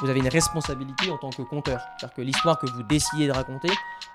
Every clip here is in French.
vous avez une responsabilité en tant que conteur. C'est-à-dire que l'histoire que vous décidez de raconter,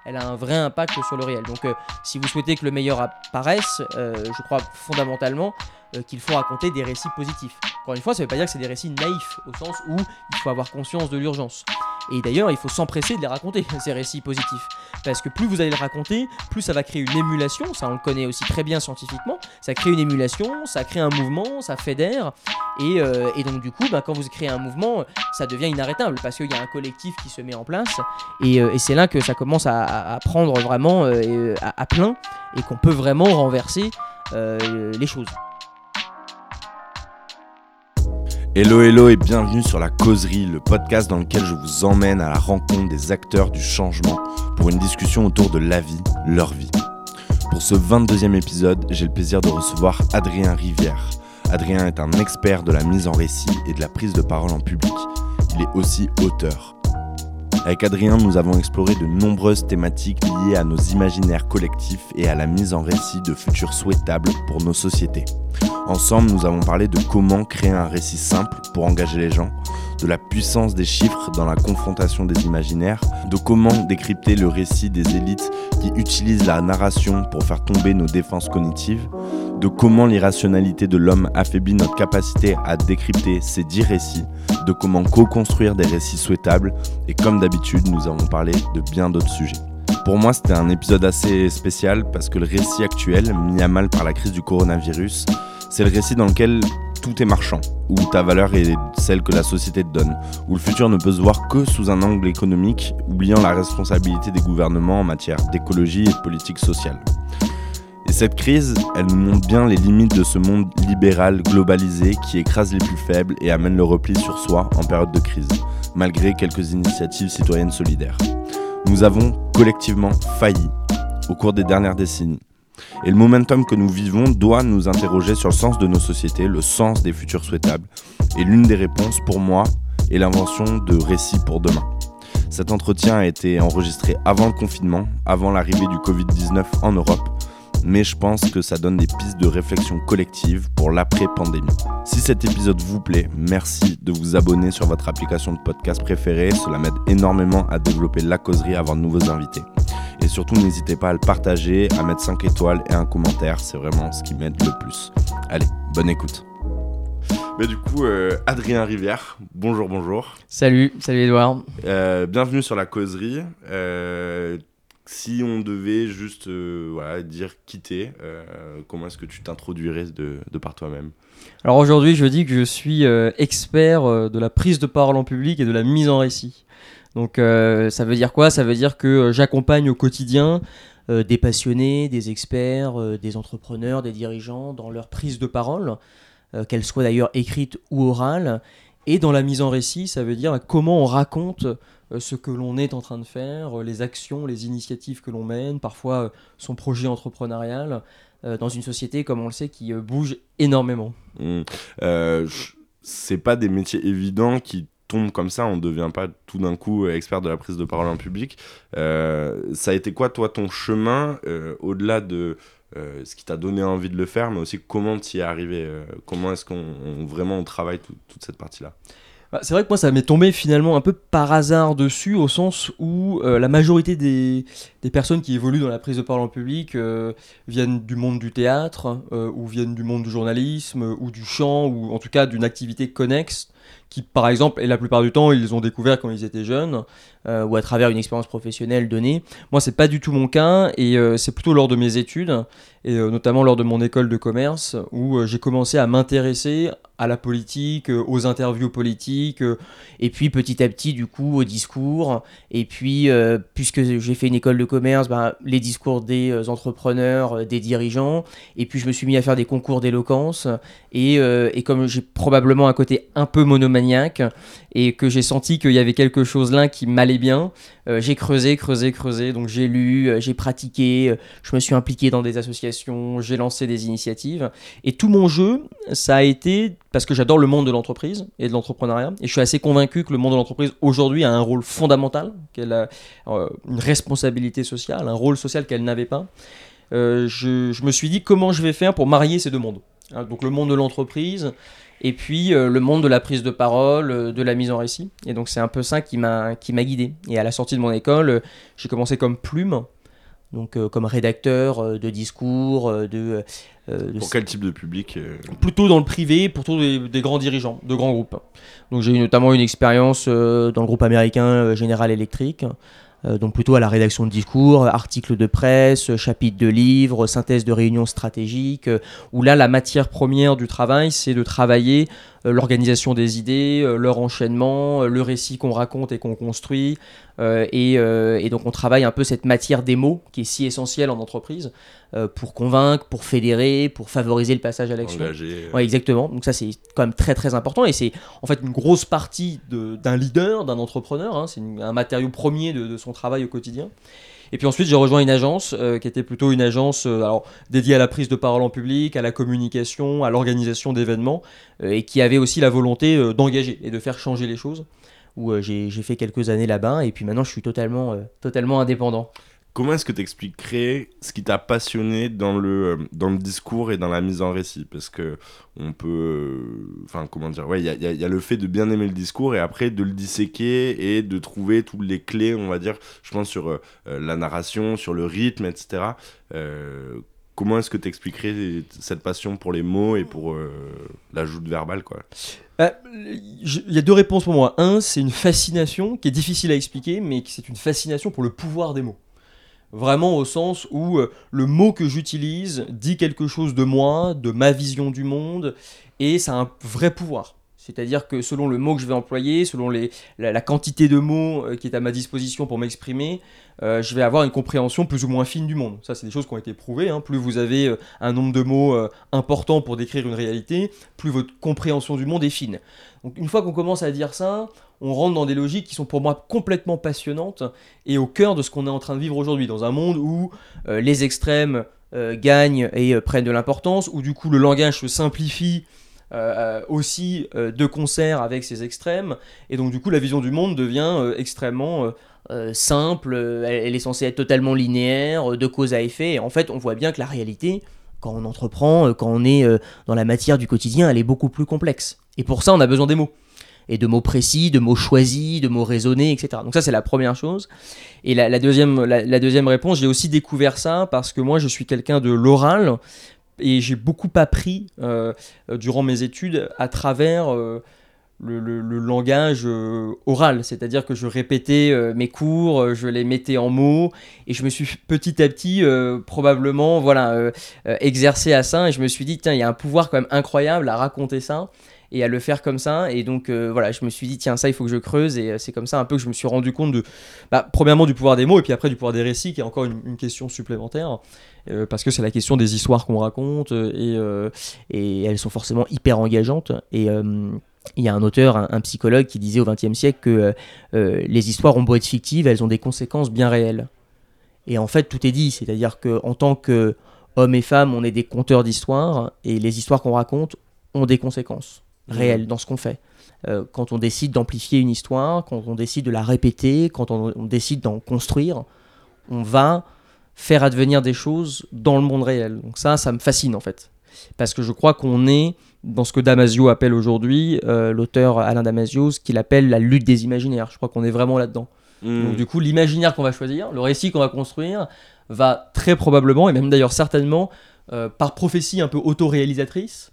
elle a un vrai impact sur le réel. Donc, euh, si vous souhaitez que le meilleur apparaisse, euh, je crois fondamentalement euh, qu'il faut raconter des récits positifs. Encore une fois, ça ne veut pas dire que c'est des récits naïfs, au sens où il faut avoir conscience de l'urgence. Et d'ailleurs, il faut s'empresser de les raconter, ces récits positifs. Parce que plus vous allez les raconter, plus ça va créer une émulation, ça on le connaît aussi très bien scientifiquement, ça crée une émulation, ça crée un mouvement, ça fédère, et, euh, et donc du coup, bah, quand vous créez un mouvement, ça devient inarrêtable, parce qu'il y a un collectif qui se met en place, et, euh, c'est là que ça commence à, prendre vraiment euh, à, plein, et qu'on peut vraiment renverser les choses. Hello hello et bienvenue sur La Causerie, le podcast dans lequel je vous emmène à la rencontre des acteurs du changement pour une discussion autour de la vie, leur vie. Pour ce 22e épisode, j'ai le plaisir de recevoir Adrien Rivière. Adrien est un expert de la mise en récit et de la prise de parole en public. Il est aussi auteur. Avec Adrien, nous avons exploré de nombreuses thématiques liées à nos imaginaires collectifs et à la mise en récit de futurs souhaitables pour nos sociétés. Ensemble, nous avons parlé de comment créer un récit simple pour engager les gens, de la puissance des chiffres dans la confrontation des imaginaires, de comment décrypter le récit des élites qui utilisent la narration pour faire tomber nos défenses cognitives, de comment l'irrationalité de l'homme affaiblit notre capacité à décrypter ces dix récits, de comment co-construire des récits souhaitables, et comme d'habitude, nous avons parlé de bien d'autres sujets. Pour moi, c'était un épisode assez spécial parce que le récit actuel, mis à mal par la crise du coronavirus, c'est le récit dans lequel tout est marchand, où ta valeur est celle que la société te donne, où le futur ne peut se voir que sous un angle économique, oubliant la responsabilité des gouvernements en matière d'écologie et de politique sociale. Et cette crise, elle nous montre bien les limites de ce monde libéral globalisé qui écrase les plus faibles et amène le repli sur soi en période de crise, malgré quelques initiatives citoyennes solidaires. Nous avons collectivement failli au cours des dernières décennies. Et le momentum que nous vivons doit nous interroger sur le sens de nos sociétés, le sens des futurs souhaitables. Et l'une des réponses, pour moi, est l'invention de récits pour demain. Cet entretien a été enregistré avant le confinement, avant l'arrivée du Covid-19 en Europe, mais je pense que ça donne des pistes de réflexion collective pour l'après-pandémie. Si cet épisode vous plaît, merci de vous abonner sur votre application de podcast préférée, cela m'aide énormément à développer la causerie, à avoir de nouveaux invités. Et surtout, n'hésitez pas à le partager, à mettre 5 étoiles et un commentaire, c'est vraiment ce qui m'aide le plus. Allez, bonne écoute. Mais du coup, euh, Adrien Rivière, bonjour, bonjour. Salut, salut Edouard. Euh, bienvenue sur la causerie. Euh, si on devait juste euh, dire quitter, euh, comment est-ce que tu t'introduirais de, par toi-même? Alors aujourd'hui, je dis que je suis euh, expert de la prise de parole en public et de la mise en récit. Donc ça veut dire quoi? Ça veut dire que j'accompagne au quotidien des passionnés, des experts, des entrepreneurs, des dirigeants dans leur prise de parole, qu'elle soit d'ailleurs écrite ou orale. Et dans la mise en récit, ça veut dire comment on raconte ce que l'on est en train de faire, euh, les actions, les initiatives que l'on mène, parfois euh, son projet entrepreneurial, euh, dans une société, comme on le sait, qui euh, bouge énormément. Hmm. Euh, C'est pas des métiers évidents qui tombent comme ça, on devient pas tout d'un coup expert de la prise de parole en public. Euh, ça a été quoi, toi, ton chemin, euh, au-delà de euh, ce qui t'a donné envie de le faire, mais aussi comment tu y es arrivé euh, Comment est-ce qu'on on- vraiment on travaille tout- toute cette partie-là? C'est vrai que moi, ça m'est tombé finalement un peu par hasard dessus, au sens où euh, la majorité des, personnes qui évoluent dans la prise de parole en public euh, viennent du monde du théâtre, euh, ou viennent du monde du journalisme, ou du chant, ou en tout cas d'une activité connexe, qui par exemple, et la plupart du temps, ils ont découvert quand ils étaient jeunes, euh, ou à travers une expérience professionnelle donnée. Moi, c'est pas du tout mon cas, et euh, c'est plutôt lors de mes études, et euh, notamment lors de mon école de commerce, où j'ai commencé à m'intéresser à la politique, aux interviews politiques, et puis petit à petit, du coup, au discours. Et puis, puisque j'ai fait une école de commerce, ben, les discours des entrepreneurs, des dirigeants. Et puis, je me suis mis à faire des concours d'éloquence. Et, et comme j'ai probablement un côté un peu monomaniaque, et que j'ai senti qu'il y avait quelque chose là qui m'allait bien, euh, j'ai creusé, creusé, creusé. Donc, j'ai lu, euh, j'ai pratiqué, euh, je me suis impliqué dans des associations, j'ai lancé des initiatives. Et tout mon jeu, ça a été parce que j'adore le monde de l'entreprise et de l'entrepreneuriat. Et je suis assez convaincu que le monde de l'entreprise aujourd'hui a un rôle fondamental, qu'elle a une responsabilité sociale, un rôle social qu'elle n'avait pas. Je, je me suis dit comment je vais faire pour marier ces deux mondes? Hein, donc le monde de l'entreprise et puis le monde de la prise de parole, de la mise en récit. Et donc c'est un peu ça qui m'a qui m'a guidé. Et à la sortie de mon école, j'ai commencé comme plume, donc comme rédacteur de discours, de, Pour quel type de public Plutôt dans le privé, plutôt des, des, grands dirigeants, de grands groupes. Donc j'ai eu notamment une expérience dans le groupe américain General Electric. Euh, donc plutôt à la rédaction de discours, articles de presse, chapitres de livres, synthèse de réunions stratégiques, euh, où là la matière première du travail c'est de travailler l'organisation des idées, euh, leur enchaînement, euh, le récit qu'on raconte et qu'on construit. Et, donc on travaille un peu cette matière des mots qui est si essentielle en entreprise pour convaincre, pour fédérer, pour favoriser le passage à l'action. Ouais, exactement. Donc ça c'est quand même très très important et c'est en fait une grosse partie d'un leader, d'un entrepreneur. Hein. C'est un matériau premier de, son travail au quotidien. Et puis ensuite, j'ai rejoint une agence euh, qui était plutôt une agence euh, dédiée à la prise de parole en public, à la communication, à l'organisation d'événements, euh, et qui avait aussi la volonté d'engager et de faire changer les choses. Où j'ai fait quelques années là-bas, et puis maintenant, je suis totalement, totalement indépendant. Comment est-ce que tu expliquerais ce qui t'a passionné dans le, euh, dans le discours et dans la mise en récit? Parce que on peut. Euh, enfin, comment dire Ouais, il y a, le fait de bien aimer le discours et après de le disséquer et de trouver toutes les clés, on va dire, je pense, sur euh, la narration, sur le rythme, etc. comment est-ce que tu expliquerais cette passion pour les mots et pour l'ajout verbal quoi? Il y a deux réponses pour moi. Un, c'est une fascination qui est difficile à expliquer, mais c'est une fascination pour le pouvoir des mots. Vraiment au sens où euh, le mot que j'utilise dit quelque chose de moi, de ma vision du monde, et ça a un vrai pouvoir. C'est-à-dire que selon le mot que je vais employer, selon la, quantité de mots euh, qui est à ma disposition pour m'exprimer, euh, je vais avoir une compréhension plus ou moins fine du monde. Ça, c'est des choses qui ont été prouvées. Hein. Plus vous avez un nombre de mots important pour décrire une réalité, plus votre compréhension du monde est fine. Donc une fois qu'on commence à dire ça, on rentre dans des logiques qui sont pour moi complètement passionnantes et au cœur de ce qu'on est en train de vivre aujourd'hui, dans un monde où euh, les extrêmes euh, gagnent et euh, prennent de l'importance, où du coup le langage se simplifie aussi de concert avec ces extrêmes, et donc du coup la vision du monde devient extrêmement simple, elle, est censée être totalement linéaire, de cause à effet, et en fait on voit bien que la réalité, quand on entreprend, quand on est dans la matière du quotidien, elle est beaucoup plus complexe. Et pour ça on a besoin des mots et de mots précis, de mots choisis, de mots raisonnés, etc. Donc ça c'est la première chose. Et la, deuxième, la, deuxième réponse, j'ai aussi découvert ça parce que moi je suis quelqu'un de l'oral et j'ai beaucoup appris euh, durant mes études à travers euh, le, langage euh, oral, c'est-à-dire que je répétais mes cours, je les mettais en mots et je me suis petit à petit probablement voilà exercé à ça et je me suis dit tiens il y a un pouvoir quand même incroyable à raconter ça et à le faire comme ça. Et donc voilà, je me suis dit, tiens, ça, il faut que je creuse. Et c'est comme ça un peu que je me suis rendu compte de, bah, premièrement, du pouvoir des mots, et puis après du pouvoir des récits, qui est encore une, question supplémentaire. Euh, parce que c'est la question des histoires qu'on raconte, et, et, elles sont forcément hyper engageantes. Et il y a un auteur, un, psychologue, qui disait au XXe siècle que les histoires ont beau être fictives, elles ont des conséquences bien réelles. Et en fait, tout est dit, c'est-à-dire qu'en tant que hommes et femmes, on est des conteurs d'histoires, et les histoires qu'on raconte ont des conséquences. Mmh. réel dans ce qu'on fait. Euh, quand on décide d'amplifier une histoire, quand on décide de la répéter, quand on, décide d'en construire, on va faire advenir des choses dans le monde réel. Donc ça, ça me fascine en fait. Parce que je crois qu'on est dans ce que Damasio appelle aujourd'hui, euh, l'auteur Alain Damasio, ce qu'il appelle la lutte des imaginaires. Je crois qu'on est vraiment là-dedans. Mmh. Donc du coup, l'imaginaire qu'on va choisir, le récit qu'on va construire, va très probablement, et même d'ailleurs certainement, euh, par prophétie un peu autoréalisatrice,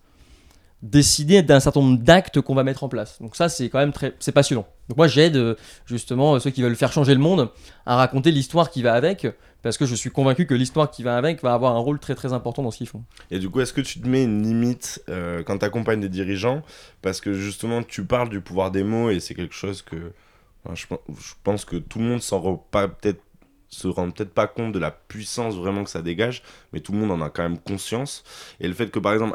décider d'un certain nombre d'actes qu'on va mettre en place. Donc ça, c'est quand même très, c'est passionnant. Donc moi, j'aide euh, justement ceux qui veulent faire changer le monde à raconter l'histoire qui va avec, parce que je suis convaincu que l'histoire qui va avec va avoir un rôle très très important dans ce qu'ils font. Et du coup, est-ce que tu te mets une limite euh, quand tu accompagnes des dirigeants? Parce que justement, tu parles du pouvoir des mots et c'est quelque chose que je, pense que tout le monde s'en rend pas peut-être se rendent peut-être pas compte de la puissance vraiment que ça dégage, mais tout le monde en a quand même conscience. Et le fait que, par exemple,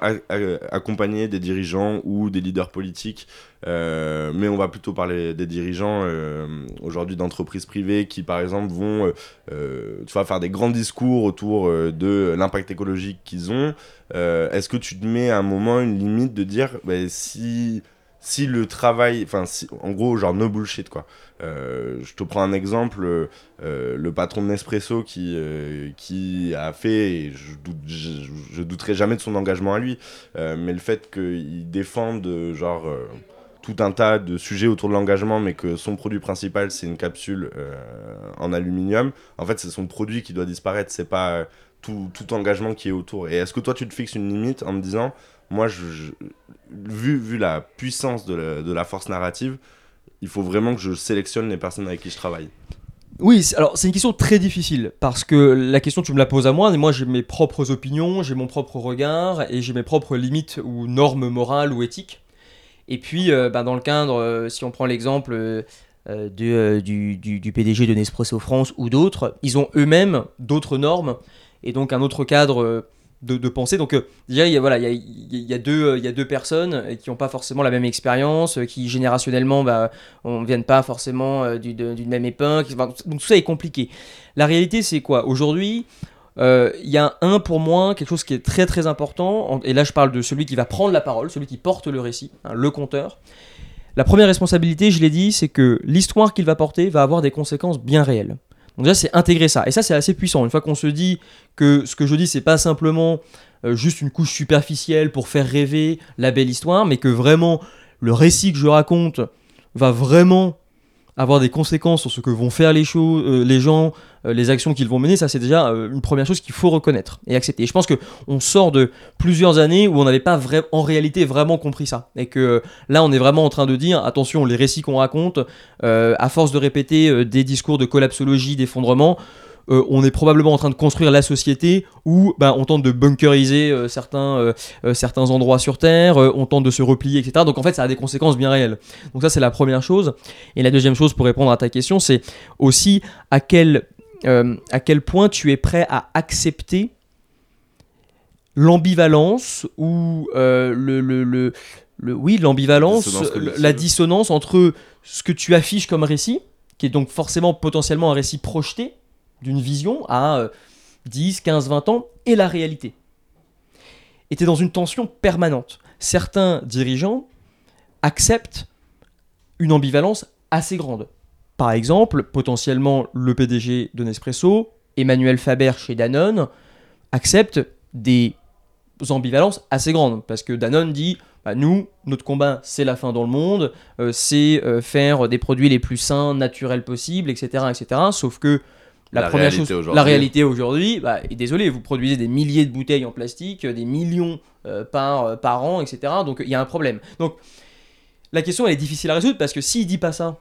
accompagner des dirigeants ou des leaders politiques, euh, mais on va plutôt parler des dirigeants euh, aujourd'hui d'entreprises privées qui, par exemple, vont euh, tu vois, faire des grands discours autour de l'impact écologique qu'ils ont. Est-ce que tu te mets à un moment une limite de dire, bah, si si le travail, enfin, en gros, genre no bullshit quoi. Euh, je te prends un exemple, euh, le patron de Nespresso qui, euh, qui a fait, et je, doute, douterai jamais de son engagement à lui, mais le fait qu'il défende genre tout un tas de sujets autour de l'engagement, mais que son produit principal c'est une capsule en aluminium, en fait c'est son produit qui doit disparaître, c'est pas tout, tout engagement qui est autour. Et est-ce que toi tu te fixes une limite en me disant moi, je, vu, vu la puissance de la, force narrative, il faut vraiment que je sélectionne les personnes avec qui je travaille. Oui, alors c'est une question très difficile parce que la question tu me la poses à moi, et moi j'ai mes propres opinions, j'ai mon propre regard et j'ai mes propres limites ou normes morales ou éthiques. Et puis euh, bah, dans le cadre, euh, si on prend l'exemple euh, du, du, PDG de Nespresso France ou d'autres, ils ont eux-mêmes d'autres normes et donc un autre cadre de, penser. Donc euh, déjà, il y a, il y a, deux, il y a deux personnes euh, qui n'ont pas forcément la même expérience, euh, qui générationnellement bah, on ne viennent pas forcément d'une même époque. donc tout ça est compliqué. La réalité, c'est quoi? Aujourd'hui, il y a un pour moi, quelque chose qui est très très important, et là je parle de celui qui va prendre la parole, celui qui porte le récit, hein, le conteur. La première responsabilité, je l'ai dit, c'est que l'histoire qu'il va porter va avoir des conséquences bien réelles. Donc déjà, c'est intégrer ça. Et ça, c'est assez puissant. Une fois qu'on se dit que ce que je dis, c'est pas simplement euh, juste une couche superficielle pour faire rêver la belle histoire, mais que vraiment le récit que je raconte va vraiment avoir des conséquences sur ce que vont faire les, choses, euh, les gens, euh, les actions qu'ils vont mener, ça c'est déjà euh, une première chose qu'il faut reconnaître et accepter. Et je pense qu'on sort de plusieurs années où on n'avait pas en réalité vraiment compris ça. Et que là on est vraiment en train de dire, attention, les récits qu'on raconte, à force de répéter des discours de collapsologie, d'effondrement, euh, on est probablement en train de construire la société où ben, on tente de bunkeriser euh, certains, euh, certains endroits sur Terre, on tente de se replier, etc. Donc en fait, ça a des conséquences bien réelles. Donc ça, c'est la première chose. Et la deuxième chose, pour répondre à ta question, c'est aussi à quel, à quel point tu es prêt à accepter l'ambivalence ou le, le, le, le, oui l'ambivalence, la dissonance entre ce que tu affiches comme récit, qui est donc forcément potentiellement un récit projeté, d'une vision à 10, 15, 20 ans et la réalité. était dans une tension permanente. Certains dirigeants acceptent une ambivalence assez grande. Par exemple, potentiellement le PDG de Nespresso, Emmanuel Faber chez Danone, accepte des ambivalences assez grandes. Parce que Danone dit, bah, nous, notre combat, c'est la fin dans le monde, euh, c'est euh, faire des produits les plus sains, naturels possibles, etc. etc. Sauf que la, première chose, la réalité aujourd'hui, bah, désolé, vous produisez des milliers de bouteilles en plastique, des millions euh, par, euh, par an, etc. Donc il y a un problème. Donc la question elle est difficile à résoudre parce que s'il dit pas ça,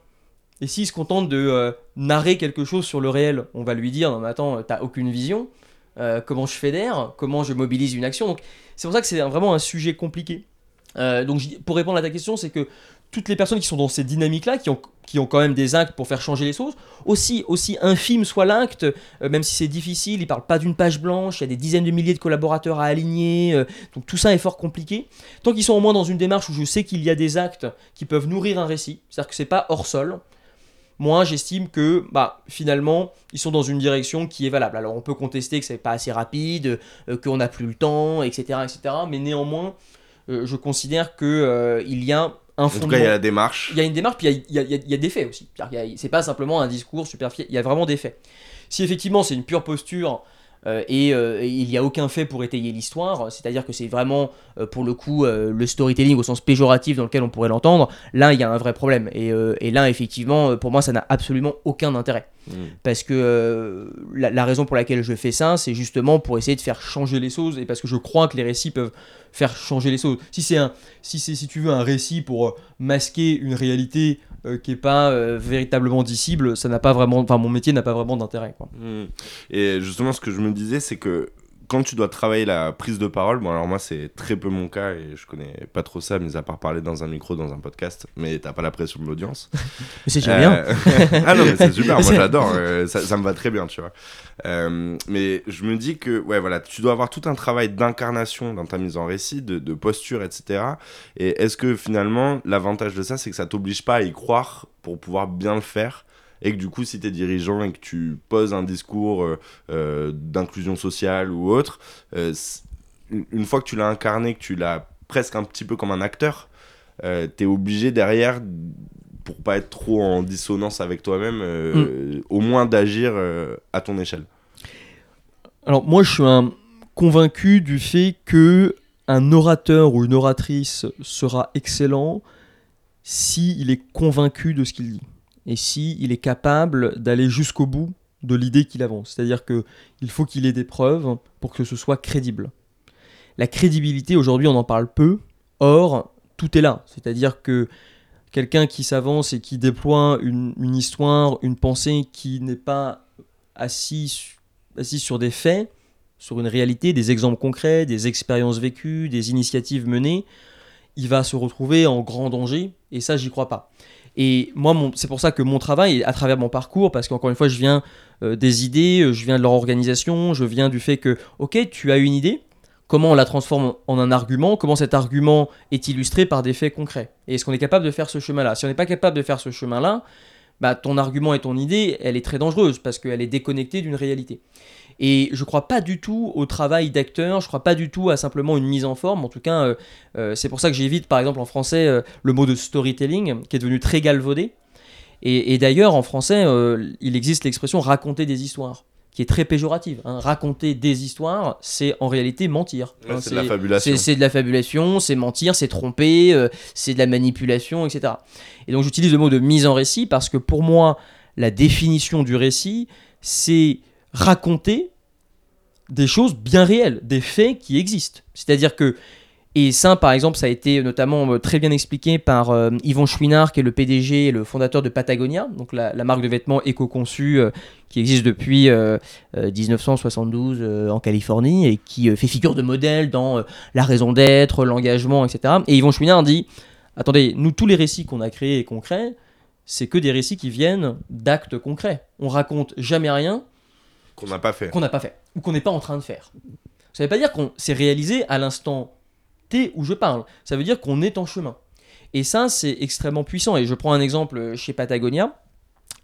et s'il se contente de euh, narrer quelque chose sur le réel, on va lui dire non mais attends, t'as aucune vision, comment je fédère, comment je mobilise une action. Donc c'est pour ça que c'est vraiment un sujet compliqué. donc pour répondre à ta question, c'est que toutes les personnes qui sont dans ces dynamiques-là, qui ont, qui ont quand même des actes pour faire changer les choses, aussi, aussi infime soit l'acte, euh, même si c'est difficile, ils parlent pas d'une page blanche, il y a des dizaines de milliers de collaborateurs à aligner, euh, donc tout ça est fort compliqué. Tant qu'ils sont au moins dans une démarche où je sais qu'il y a des actes qui peuvent nourrir un récit, c'est-à-dire que c'est pas hors sol, moi j'estime que bah, finalement ils sont dans une direction qui est valable. Alors on peut contester que c'est pas assez rapide, euh, qu'on n'a plus le temps, etc., etc., mais néanmoins je considère qu'il il y a en tout cas, il y a la démarche. Il y a une démarche, puis il y a, y a, des faits aussi. C'est pas simplement un discours superficiel, il y a vraiment des faits. Si effectivement c'est une pure posture euh, et, euh, il n'y a aucun fait pour étayer l'histoire, c'est-à-dire que c'est vraiment euh, pour le coup le storytelling au sens péjoratif dans lequel on pourrait l'entendre, là il y a un vrai problème. Et, et là effectivement, pour moi ça n'a absolument aucun intérêt. Hmm. Parce que la, la, raison pour laquelle je fais ça, c'est justement pour essayer de faire changer les choses et parce que je crois que les récits peuvent faire changer les choses. Si c'est un, si c'est, si tu veux un récit pour euh, masquer une réalité euh, qui est pas euh, véritablement dissible, ça n'a pas vraiment, enfin mon métier n'a pas vraiment d'intérêt. Mmh. Et justement, ce que je me disais, c'est que quand tu dois travailler la prise de parole, bon alors moi c'est très peu mon cas et je connais pas trop ça, mis à part parler dans un micro, dans un podcast, mais t'as pas la pression de l'audience. mais c'est bien. Euh, ah non mais c'est super, moi j'adore, euh, ça, me va très bien, tu vois. Euh, mais je me dis que ouais voilà, tu dois avoir tout un travail d'incarnation dans ta mise en récit, de, de posture, etc. Et est-ce que finalement l'avantage de ça c'est que ça t'oblige pas à y croire pour pouvoir bien le faire et que du coup si tu es dirigeant et que tu poses un discours euh, euh, d'inclusion sociale ou autre, euh, une fois que tu l'as incarné, que tu l'as presque un petit peu comme un acteur, euh, t'es obligé derrière, pour pas être trop en dissonance avec toi-même, euh, au moins d'agir à ton échelle. Alors moi je suis un convaincu du fait que un orateur ou une oratrice sera excellent si il est convaincu de ce qu'il dit et si il est capable d'aller jusqu'au bout de l'idée qu'il avance. C'est-à-dire que il faut qu'il ait des preuves pour que ce soit crédible. La crédibilité aujourd'hui on en parle peu, or tout est là. C'est-à-dire que quelqu'un qui s'avance et qui déploie une, histoire, une pensée qui n'est pas assis, assis sur des faits, sur une réalité, des exemples concrets, des expériences vécues, des initiatives menées, il va se retrouver en grand danger, et ça, j'y crois pas. Et moi, c'est pour ça que mon travail, à travers mon parcours, parce qu'encore une fois, je viens euh, des idées, euh, je viens de leur organisation, je viens du fait que, ok, tu as une idée, comment on la transforme en un argument, comment cet argument est illustré par des faits concrets? Et est-ce qu'on est capable de faire ce chemin-là? Si on n'est pas capable de faire ce chemin-là, bah, ton argument et ton idée, elle est très dangereuse parce qu'elle est déconnectée d'une réalité. Et je crois pas du tout au travail d'acteur, je crois pas du tout à simplement une mise en forme. En tout cas, euh, euh, c'est pour ça que j'évite, par exemple, en français, euh, le mot de storytelling, qui est devenu très galvaudé. Et, et d'ailleurs, en français, il existe l'expression raconter des histoires, qui est très péjorative. hein. Raconter des histoires, c'est en réalité mentir. hein. c'est de la fabulation. C'est, c'est de la fabulation, c'est mentir, c'est tromper, euh, c'est de la manipulation, etc. Et donc j'utilise le mot de mise en récit parce que pour moi, la définition du récit, c'est raconter des choses bien réelles, des faits qui existent. C'est-à-dire que, et ça par exemple, ça a été notamment euh, très bien expliqué par euh, Yvon Chouinard, qui est le PDG et le fondateur de Patagonia, donc la, marque de vêtements éco-conçue euh, qui existe depuis euh, euh, 1972 euh, en Californie et qui fait figure de modèle dans la raison d'être, l'engagement, etc. Et Yvon Chouinard dit Attendez, nous, tous les récits qu'on a créés et qu'on crée, c'est que des récits qui viennent d'actes concrets. On raconte jamais rien Qu'on n'a pas fait. qu'on n'a pas fait ou qu'on n'est pas en train de faire. Ça veut pas dire qu'on s'est réalisé à l'instant T où je parle. Ça veut dire qu'on est en chemin. Et ça, c'est extrêmement puissant. Et je prends un exemple chez Patagonia.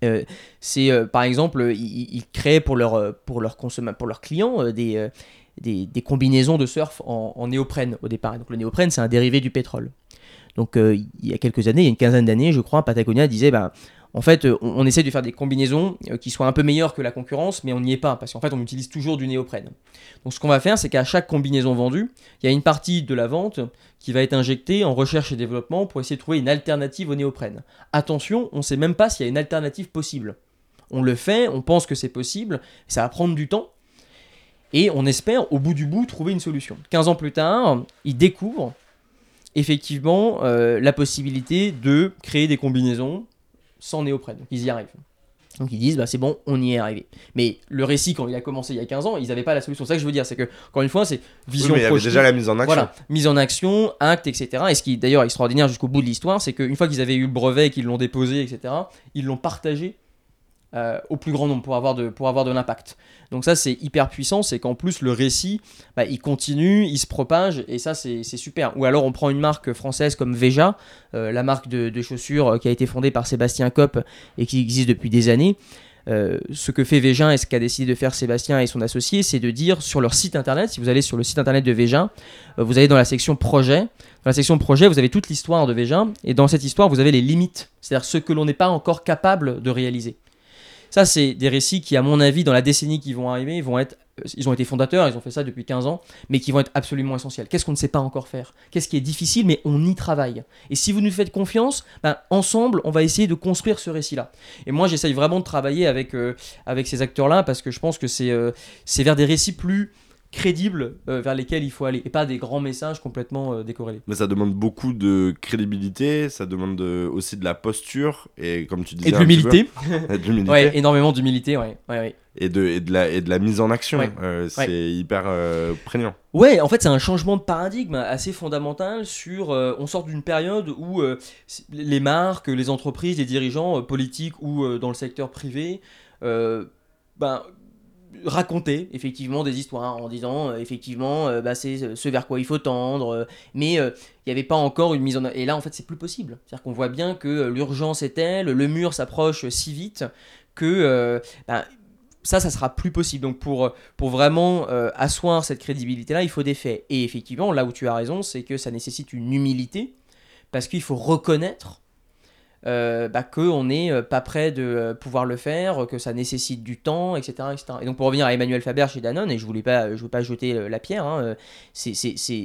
Euh, c'est euh, par exemple, ils, créent pour leurs euh, pour consomma- pour leurs clients des, des, combinaisons de surf en, néoprène au départ. Donc le néoprène, c'est un dérivé du pétrole. Donc il y a quelques années, il y a une quinzaine d'années, je crois, Patagonia disait bah, en fait, euh, on, essaie de faire des combinaisons euh, qui soient un peu meilleures que la concurrence, mais on n'y est pas, parce qu'en fait, on utilise toujours du néoprène. Donc, ce qu'on va faire, c'est qu'à chaque combinaison vendue, il y a une partie de la vente qui va être injectée en recherche et développement pour essayer de trouver une alternative au néoprène. Attention, on ne sait même pas s'il y a une alternative possible. On le fait, on pense que c'est possible, ça va prendre du temps, et on espère, au bout du bout, trouver une solution. 15 ans plus tard, ils découvrent effectivement euh, la possibilité de créer des combinaisons sans néoprène. Donc ils y arrivent. Donc ils disent, bah, c'est bon, on y est arrivé. Mais le récit, quand il a commencé il y a 15 ans, ils n'avaient pas la solution. C'est ça que je veux dire, c'est que, encore une fois, c'est Oui, vision mais il y avait déjà la mise en action. Voilà, mise en action, acte, etc. Et ce qui est d'ailleurs extraordinaire jusqu'au bout de l'histoire, c'est qu'une fois qu'ils avaient eu le brevet, qu'ils l'ont déposé, etc., ils l'ont partagé euh, au plus grand nombre pour avoir de, pour avoir de l'impact. Donc ça, c'est hyper puissant, c'est qu'en plus, le récit, bah, il continue, il se propage, et ça, c'est super. Ou alors, on prend une marque française comme Veja, euh, la marque de, de chaussures euh, qui a été fondée par Sébastien Kopp et qui existe depuis des années. Ce que fait Végin et ce qu'a décidé de faire Sébastien et son associé, c'est de dire sur leur site internet, si vous allez sur le site internet de Végin, vous allez dans la section projet. Dans la section projet, vous avez toute l'histoire de Végin, et dans cette histoire, vous avez les limites, c'est-à-dire ce que l'on n'est pas encore capable de réaliser. Ça, c'est des récits qui, à mon avis, dans la décennie qui vont arriver, vont être, euh, ils ont été fondateurs, ils ont fait ça depuis 15 ans, mais qui vont être absolument essentiels. Qu'est-ce qu'on ne sait pas encore faire? Qu'est-ce qui est difficile, mais on y travaille? Et si vous nous faites confiance, ben, ensemble, on va essayer de construire ce récit-là. Et moi, j'essaye vraiment de travailler avec, euh, ces acteurs-là, parce que je pense que c'est euh, c'est vers des récits plus crédibles euh, vers lesquels il faut aller, et pas des grands messages complètement euh, décorrélés. Mais ça demande beaucoup de crédibilité, ça demande de- aussi de la posture, et comme tu disais. Et de l'humilité. Ouais, énormément d'humilité, ouais. ouais, ouais. et, de, et, de la, et de la mise en action. Ouais. Euh, c'est hyper euh, prégnant. Ouais, en fait, c'est un changement de paradigme assez fondamental sur. on sort d'une période où les marques, les entreprises, les dirigeants politiques ou dans le secteur privé, ben, racontaient effectivement des histoires en disant euh, effectivement euh, bah, c'est ce vers quoi il faut tendre, euh, mais il n'y avait pas encore une mise en. Et là, en fait, c'est plus possible. C'est-à-dire qu'on voit bien que l'urgence est telle, le mur s'approche si vite que. ben, ça, ça sera plus possible. Donc pour, pour vraiment asseoir cette crédibilité-là, il faut des faits. Et effectivement, là où tu as raison, c'est que ça nécessite une humilité, parce qu'il faut reconnaître euh, bah, qu'on n'est euh, pas prêt de euh, pouvoir le faire, que ça nécessite du temps, etc., etc. Et donc pour revenir à Emmanuel Faber chez Danone, et je voulais pas, je veux pas jeter la pierre, hein, c'est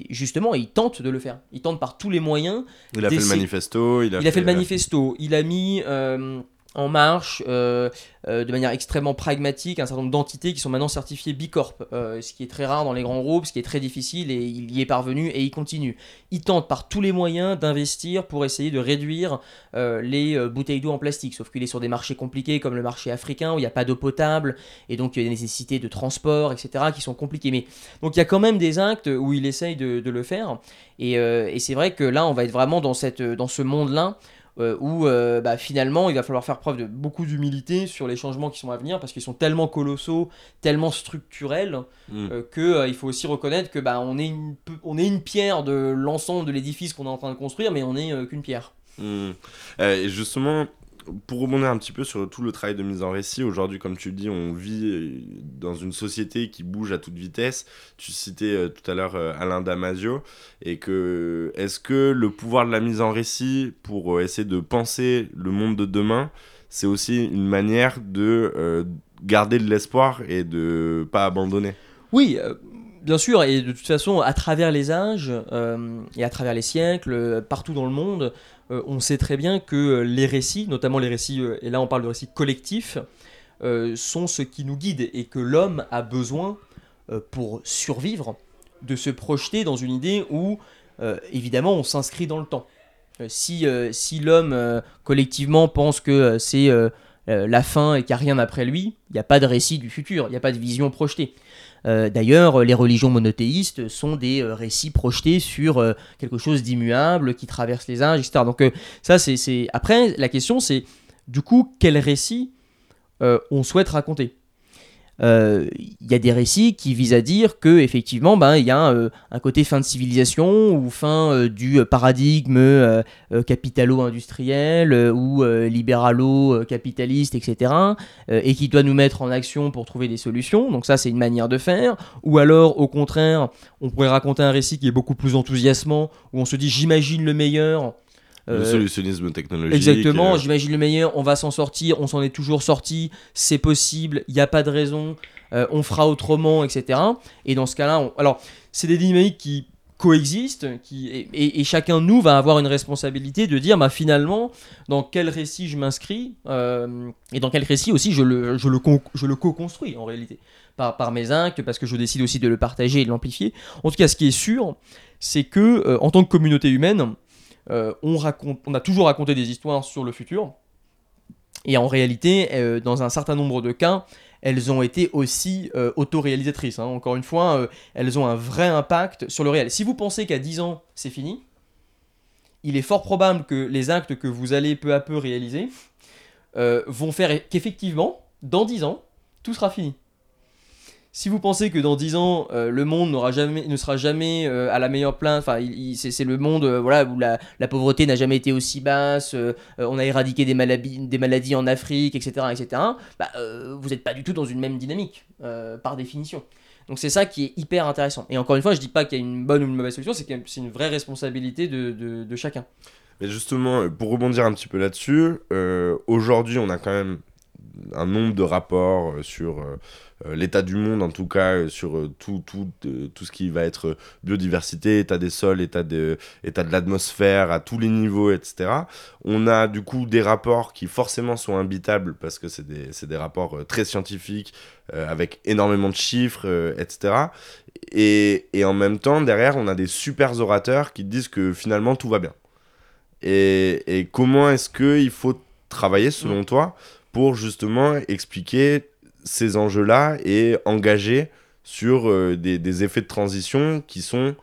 justement, il tente de le faire. Il tente par tous les moyens. Il a fait le manifesto. Il a, il a fait, le manifesto. Il a mis en marche euh, euh, de manière extrêmement pragmatique un certain nombre d'entités qui sont maintenant certifiées Bicorp, euh, ce qui est très rare dans les grands groupes, ce qui est très difficile et il y est parvenu et il continue. Il tente par tous les moyens d'investir pour essayer de réduire les bouteilles d'eau en plastique, sauf qu'il est sur des marchés compliqués comme le marché africain où il n'y a pas d'eau potable et donc il y a des nécessités de transport, etc. qui sont compliquées. Mais donc il y a quand même des actes où il essaye de, le faire et, et c'est vrai que là on va être vraiment dans, cette, dans ce monde-là euh, où euh, bah, finalement il va falloir faire preuve de beaucoup d'humilité sur les changements qui sont à venir parce qu'ils sont tellement colossaux, tellement structurels mm. euh, que il faut aussi reconnaître que bah, on, est une, on est une pierre de l'ensemble de l'édifice qu'on est en train de construire, mais on n'est qu'une pierre. Mm. et justement, pour rebondir un petit peu sur tout le travail de mise en récit, aujourd'hui, comme tu dis, on vit euh, dans une société qui bouge à toute vitesse. Tu citais euh, tout à l'heure euh, Alain Damasio. Et que, est-ce que le pouvoir de la mise en récit pour essayer de penser le monde de demain, c'est aussi une manière de garder de l'espoir et de pas abandonner? Oui, bien sûr, et de toute façon, à travers les âges et à travers les siècles, partout dans le monde, euh, on sait très bien que euh, les récits, notamment les récits, euh, et là on parle de récits collectifs, sont ce qui nous guide et que l'homme a besoin, pour survivre, de se projeter dans une idée où, évidemment, on s'inscrit dans le temps. si si l'homme, collectivement, pense que c'est la fin et qu'il n'y a rien après lui, il n'y a pas de récit du futur, il n'y a pas de vision projetée. Euh, d'ailleurs, les religions monothéistes sont des euh, récits projetés sur euh, quelque chose d'immuable qui traverse les âges, etc. Donc ça, c'est... Après, la question, c'est du coup, quel récit on souhaite raconter? Il euh, y a des récits qui visent à dire que effectivement ben il y a euh, un côté fin de civilisation ou fin euh, du paradigme capitalo-industriel ou libéralo-capitaliste etc et qui doit nous mettre en action pour trouver des solutions. Donc ça c'est une manière de faire. Ou alors au contraire on pourrait raconter un récit qui est beaucoup plus enthousiasmant où on se dit j'imagine le meilleur le euh, solutionnisme technologique. Exactement, euh, j'imagine le meilleur, on va s'en sortir, on s'en est toujours sorti, c'est possible, il n'y a pas de raison, euh, on fera autrement, etc. Et dans ce cas-là, alors, c'est des dynamiques qui coexistent qui, et, chacun de nous va avoir une responsabilité de dire bah, finalement dans quel récit je m'inscris et dans quel récit aussi je le, je le, je le co-construis en réalité par, par mes actes parce que je décide aussi de le partager et de l'amplifier en tout cas ce qui est sûr c'est que en tant que communauté humaine euh, on, raconte, on a toujours raconté des histoires sur le futur. Et en réalité, euh, dans un certain nombre de cas, elles ont été aussi euh, autoréalisatrices. Hein. Encore une fois, elles ont un vrai impact sur le réel. Si vous pensez qu'à 10 ans, c'est fini, il est fort probable que les actes que vous allez peu à peu réaliser vont faire qu'effectivement, dans 10 ans, tout sera fini si vous pensez que dans 10 ans, euh, le monde jamais, ne sera jamais euh, à la meilleure place, enfin, c'est le monde euh, voilà, où la, pauvreté n'a jamais été aussi basse, on a éradiqué des maladies, des maladies en Afrique, etc., etc., bah, vous n'êtes pas du tout dans une même dynamique, par définition. Donc c'est ça qui est hyper intéressant. Et encore une fois, je dis pas qu'il y a une bonne ou une mauvaise solution, c'est c'est une vraie responsabilité de, chacun. Mais justement, pour rebondir un petit peu là-dessus, aujourd'hui, on a quand même un nombre de rapports sur l'état du monde, en tout cas, euh, sur euh, tout, tout, tout ce qui va être biodiversité, état des sols, état de, état de l'atmosphère, à tous les niveaux, etc. On a du coup des rapports qui forcément sont imbitables parce que c'est des, des, rapports très scientifiques, avec énormément de chiffres, etc. Et, et, en même temps, derrière, on a des super orateurs qui disent que finalement tout va bien. Et, et comment est-ce qu'il faut travailler selon toi pour justement expliquer ces enjeux-là et engager sur euh, des, effets de transition qui sont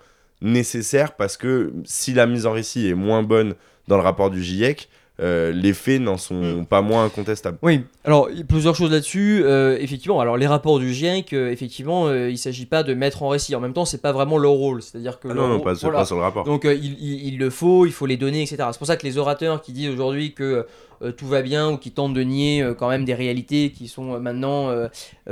nécessaires parce que si la mise en récit est moins bonne dans le rapport du GIEC, euh, les faits n'en sont mm. pas moins incontestables. Oui, alors plusieurs choses là-dessus. Euh, effectivement, alors les rapports du GIEC, effectivement, il ne s'agit pas de mettre en récit. En même temps, c'est pas vraiment leur rôle. C'est-à-dire que ah non, non, pas, sur le rapport. Donc il, il, le faut, il faut les donner, etc. C'est pour ça que les orateurs qui disent aujourd'hui que tout va bien ou qui tente de nier quand même des réalités qui sont maintenant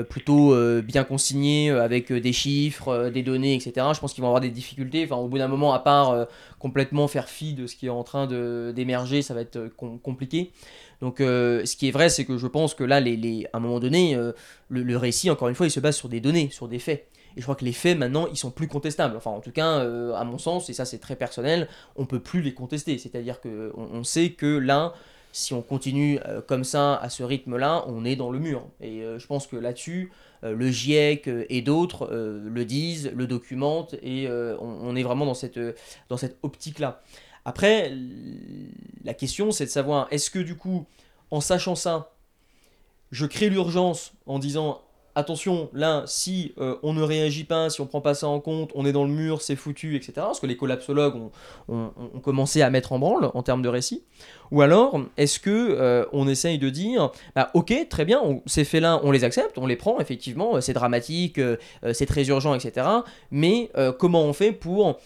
plutôt bien consignées avec des chiffres, des données, etc. Je pense qu'ils vont avoir des difficultés. Enfin, au bout d'un moment, à part complètement faire fi de ce qui est en train d'émerger, ça va être compliqué. Donc, ce qui est vrai, c'est que je pense que là, à un moment donné, le, récit, encore une fois, il se base sur des données, sur des faits. Et je crois que les faits maintenant, ils sont plus contestables. Enfin, en tout cas, euh, à mon sens, et ça c'est très personnel, on peut plus les contester. C'est-à-dire qu'on on sait que là, si on continue euh, comme ça, à ce rythme-là, on est dans le mur. Et euh, je pense que là-dessus, le GIEC et d'autres le disent, le documentent, et on, est vraiment dans cette, dans cette optique-là. Après, la question, c'est de savoir, est-ce que du coup, en sachant ça, je crée l'urgence en disant attention, là, si euh, on ne réagit pas, si on prend pas ça en compte, on est dans le mur, c'est foutu, etc. Parce que les collapsologues ont, commencé à mettre en branle en termes de récit. Ou alors, est-ce que euh, on essaye de dire, bah, ok, très bien, ces faits-là, on les accepte, on les prend, effectivement, c'est dramatique, euh, c'est très urgent, etc. Mais comment on fait pour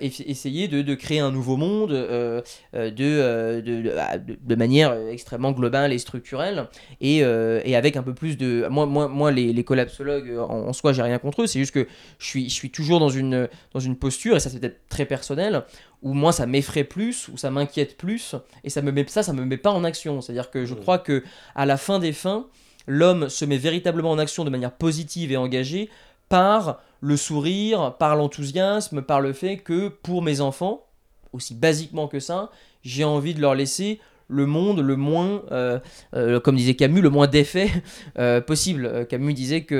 essayer de, créer un nouveau monde de, de, manière extrêmement globale et structurelle et, avec un peu plus de... Moi, moi, moi les collapsologues, euh, en, soi, j'ai rien contre eux. C'est juste que je suis, je suis toujours dans une, dans une posture, et ça c'est peut-être très personnel, où moi ça m'effraie plus, ou ça m'inquiète plus, et ça me met ça, ça me met pas en action. C'est-à-dire que je mmh. crois que à la fin des fins, l'homme se met véritablement en action de manière positive et engagée par le sourire, par l'enthousiasme, par le fait que pour mes enfants, aussi basiquement que ça, j'ai envie de leur laisser le monde le moins, euh, euh, comme disait Camus, le moins d'effets euh, possible. Camus disait que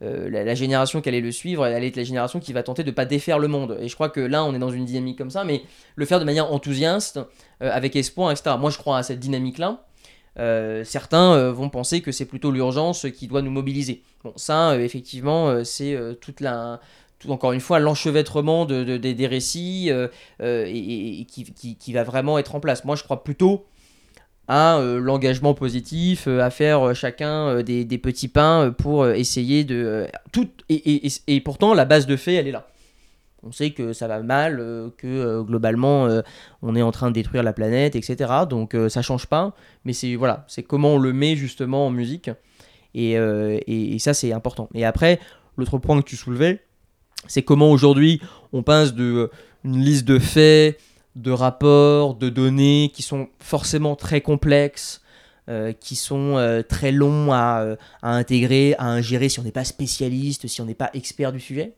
la, génération qui allait le suivre, elle allait être la génération qui va tenter de ne pas défaire le monde. Et je crois que là, on est dans une dynamique comme ça, mais le faire de manière enthousiaste, avec espoir, etc. Moi, je crois à cette dynamique-là. certains vont penser que c'est plutôt l'urgence qui doit nous mobiliser. Bon, ça, effectivement, c'est toute la, encore une fois, l'enchevêtrement de, des récits euh, euh, et, qui, va vraiment être en place. Moi, je crois plutôt à euh, l'engagement positif, à faire chacun des, petits pains pour essayer de... tout et, pourtant, la base de fait, elle est là. On sait que ça va mal, que globalement, on est en train de détruire la planète, etc. Donc, ça change pas. Mais c'est voilà, c'est comment on le met justement en musique. Et, et ça, c'est important. Et après, l'autre point que tu soulevais, c'est comment aujourd'hui on passe de euh, une liste de faits, de rapports, de données qui sont forcément très complexes, euh, qui sont euh, très longs à, intégrer, à ingérer si on n'est pas spécialiste, si on n'est pas expert du sujet.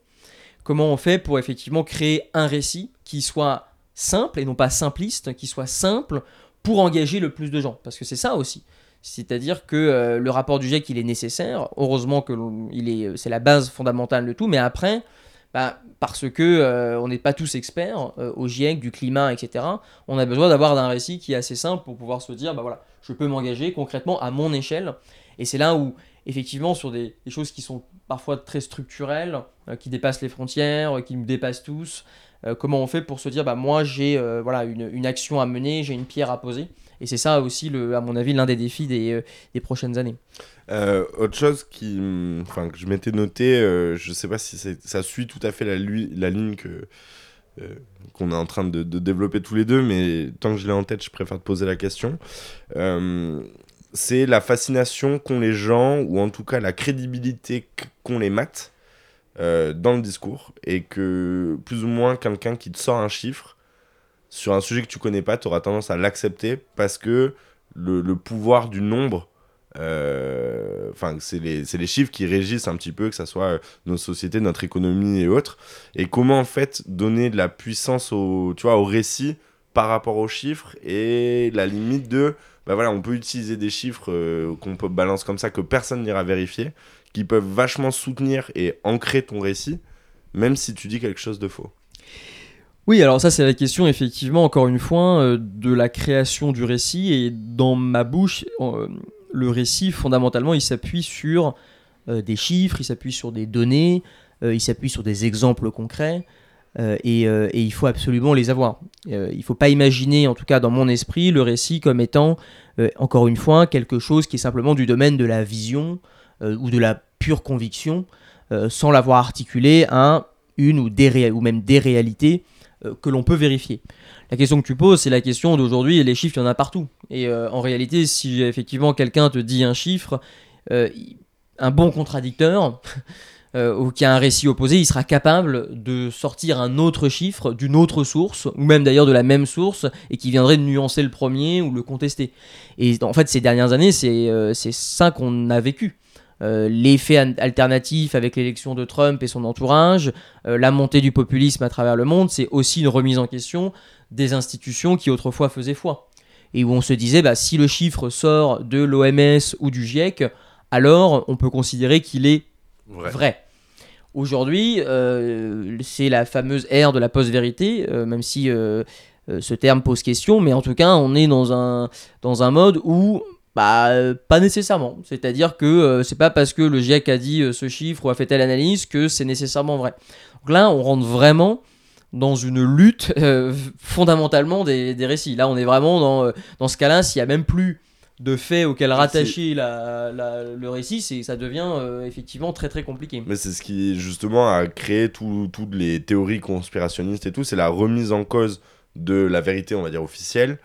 Comment on fait pour effectivement créer un récit qui soit simple et non pas simpliste, qui soit simple pour engager le plus de gens Parce que c'est ça aussi. C'est-à-dire que le rapport du GIEC, il est nécessaire. Heureusement que c'est la base fondamentale de tout. Mais après, bah, parce que euh, on n'est pas tous experts euh, au GIEC, du climat, etc. On a besoin d'avoir un récit qui est assez simple pour pouvoir se dire, bah voilà, je peux m'engager concrètement à mon échelle. Et c'est là où, effectivement, sur des, choses qui sont parfois très structurelles, euh, qui dépassent les frontières, qui nous dépassent tous, comment on fait pour se dire, bah moi j'ai voilà une, une, action à mener, j'ai une pierre à poser. Et c'est ça aussi, le, à mon avis, l'un des défis des, des prochaines années. Euh, autre chose qui, enfin, que je m'étais noté, euh, je sais pas si ça suit tout à fait la, ligne que euh, qu'on est en train de, développer tous les deux, mais tant que je l'ai en tête, je préfère te poser la question. c'est la fascination qu'ont les gens, ou en tout cas la crédibilité qu'ont les maths dans le discours, et que plus ou moins quelqu'un qui te sort un chiffre sur un sujet que tu connais pas, tu auras tendance à l'accepter parce que le, pouvoir du nombre euh, enfin, c'est les, les, chiffres qui régissent un petit peu, que ce soit euh, nos sociétés, notre économie et autres. Et comment en fait donner de la puissance au, tu vois, au récit par rapport aux chiffres et la limite de, bah voilà, on peut utiliser des chiffres euh, qu'on peut balancer comme ça que personne n'ira vérifier, qui peuvent vachement soutenir et ancrer ton récit, même si tu dis quelque chose de faux. Oui, alors ça c'est la question effectivement, encore une fois, de la création du récit et dans ma bouche le récit, fondamentalement, il s'appuie sur euh, des chiffres, il s'appuie sur des données, euh, il s'appuie sur des exemples concrets, euh, et, il faut absolument les avoir. il ne faut pas imaginer, en tout cas dans mon esprit, le récit comme étant, encore une fois, quelque chose qui est simplement du domaine de la vision ou de la pure conviction, sans l'avoir articulé à une ou, ou même des réalités que l'on peut vérifier. La question que tu poses, c'est la question d'aujourd'hui, les chiffres, il y en a partout. Et en réalité, si effectivement quelqu'un te dit un chiffre, un bon contradicteur, euh, ou qui a un récit opposé, il sera capable de sortir un autre chiffre d'une autre source, ou même d'ailleurs de la même source, et qui viendrait nuancer le premier ou le contester. Et en fait, ces dernières années, c'est euh, ça qu'on a vécu. Euh, l'effet alternatif avec l'élection de Trump et son entourage, la montée du populisme à travers le monde, c'est aussi une remise en question des institutions qui autrefois faisaient foi. Et où on se disait, bah, si le chiffre sort de l'OMS ou du GIEC, alors on peut considérer qu'il est vrai. Aujourd'hui, euh, c'est la fameuse ère de la post-vérité, euh, même si euh, ce terme pose question, mais en tout cas, on est dans un, dans un mode où bah, pas nécessairement. C'est-à-dire que c'est pas parce que le GIEC a dit ce chiffre ou a fait telle analyse que c'est nécessairement vrai. Donc là, on rentre vraiment dans une lutte fondamentalement des, des, récits. Là, on est vraiment dans, dans ce cas-là, s'il y a même plus de faits auxquels rattacher le récit, c'est, ça devient euh, effectivement très très compliqué. Mais c'est ce qui justement a créé toutes les théories conspirationnistes et tout, c'est la remise en cause de la vérité, on va dire, officielle.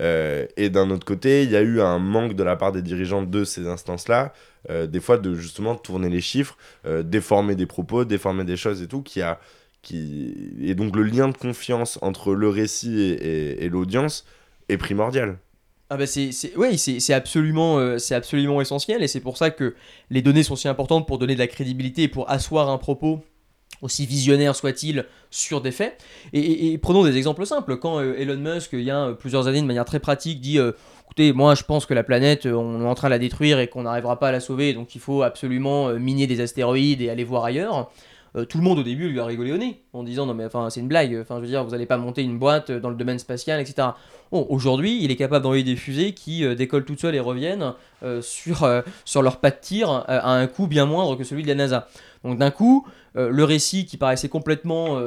Euh, et d'un autre côté, il y a eu un manque de la part des dirigeants de ces instances-là, euh, des fois de justement tourner les chiffres, déformer des propos, déformer des choses et tout, qui a... Qui... Et donc le lien de confiance entre le récit et l'audience est primordial. Ah bah c'est, c'est, absolument, euh, c'est absolument essentiel et c'est pour ça que les données sont si importantes pour donner de la crédibilité et pour asseoir un propos aussi visionnaire soit-il sur des faits. Et, prenons des exemples simples. Quand euh, Elon Musk, il y a euh, plusieurs années, de manière très pratique, dit écoutez, moi je pense que la planète, on est en train de la détruire et qu'on n'arrivera pas à la sauver, donc il faut absolument miner des astéroïdes et aller voir ailleurs. tout le monde au début lui a rigolé au nez en disant non mais enfin c'est une blague, enfin je veux dire vous n'allez pas monter une boîte dans le domaine spatial etc. Bon, aujourd'hui, il est capable d'envoyer des fusées qui euh, décollent toutes seules et reviennent euh, sur, euh, sur leur pas de tir à un coût bien moindre que celui de la NASA. Donc d'un coup, le récit qui paraissait complètement,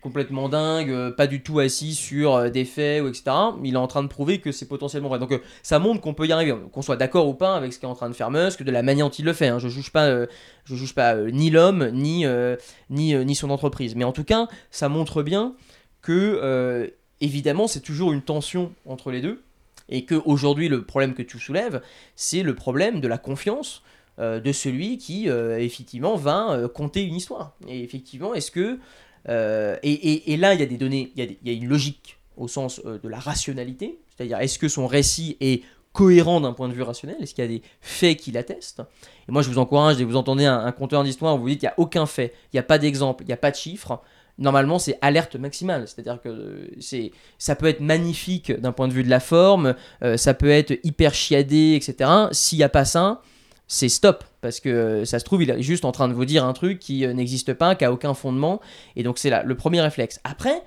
complètement dingue, pas du tout assis sur des faits, ou etc., il est en train de prouver que c'est potentiellement vrai. Donc ça montre qu'on peut y arriver, qu'on soit d'accord ou pas avec ce qu'est en train de faire Musk, de la manière dont il le fait. Je juge pas, je juge pas ni l'homme, ni, ni, ni son entreprise. Mais en tout cas, ça montre bien que évidemment, c'est toujours une tension entre les deux. Et qu'aujourd'hui, le problème que tu soulèves, c'est le problème de la confiance euh, de celui qui, euh, effectivement, va euh, conter une histoire. Et effectivement, est-ce que. Et, là, il y a des données, il y, a une logique au sens de la rationalité. C'est-à-dire, est-ce que son récit est cohérent d'un point de vue rationnel? Est-ce qu'il y a des faits qui l'attestent? Et moi, je vous encourage, dès vous entendez un, conteur d'histoire, vous dites qu'il n'y a aucun fait, il n'y a pas d'exemple, il n'y a pas de chiffre, normalement c'est alerte maximale. C'est-à-dire que c'est, ça peut être magnifique d'un point de vue de la forme, ça peut être hyper chiadé, etc. S'il n'y a pas ça, c'est stop. Parce que euh, ça se trouve, il est juste en train de vous dire un truc qui euh, n'existe pas, qui a aucun fondement. Et donc c'est là le premier réflexe. Après,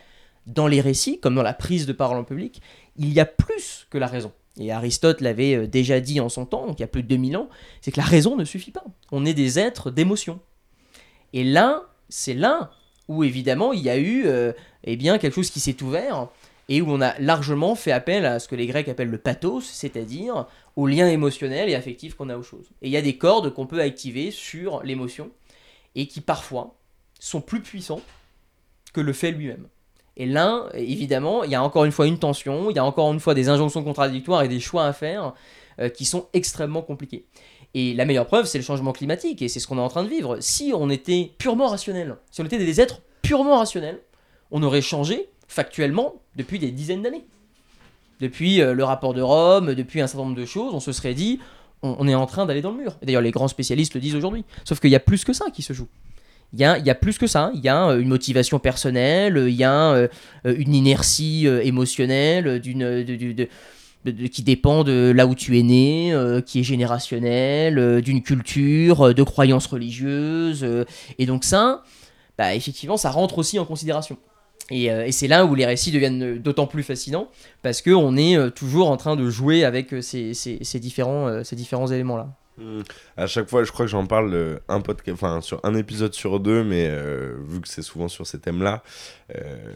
dans les récits, comme dans la prise de parole en public, il y a plus que la raison. Et Aristote l'avait déjà dit en son temps, donc il y a plus de 2000 ans, c'est que la raison ne suffit pas. On est des êtres d'émotion. Et là, c'est là où évidemment il y a eu euh, eh bien, quelque chose qui s'est ouvert et où on a largement fait appel à ce que les Grecs appellent le pathos, c'est-à-dire au lien émotionnel et affectif qu'on a aux choses. Et il y a des cordes qu'on peut activer sur l'émotion et qui parfois sont plus puissants que le fait lui-même. Et là, évidemment, il y a encore une fois une tension, il y a encore une fois des injonctions contradictoires et des choix à faire euh, qui sont extrêmement compliqués. Et la meilleure preuve, c'est le changement climatique, et c'est ce qu'on est en train de vivre. Si on était purement rationnel, si on était des êtres purement rationnels, on aurait changé factuellement depuis des dizaines d'années. Depuis euh, le rapport de Rome, depuis un certain nombre de choses, on se serait dit, on, est en train d'aller dans le mur. D'ailleurs, les grands spécialistes le disent aujourd'hui. Sauf qu'il y a plus que ça qui se joue. Il y, a, plus que ça. Il y a euh, une motivation personnelle, il y a euh, une inertie émotionnelle, qui dépend de là où tu es né, qui est générationnel, euh, d'une culture, de croyances religieuses. et donc ça, bah, effectivement, ça rentre aussi en considération. Et, c'est là où les récits deviennent d'autant plus fascinants, parce qu'on est toujours en train de jouer avec ces, ces différents, ces différents éléments-là. Hmm. À chaque fois, je crois que j'en parle euh, un podcast, enfin sur un épisode sur deux, mais euh, vu que c'est souvent sur ces thèmes-là, euh,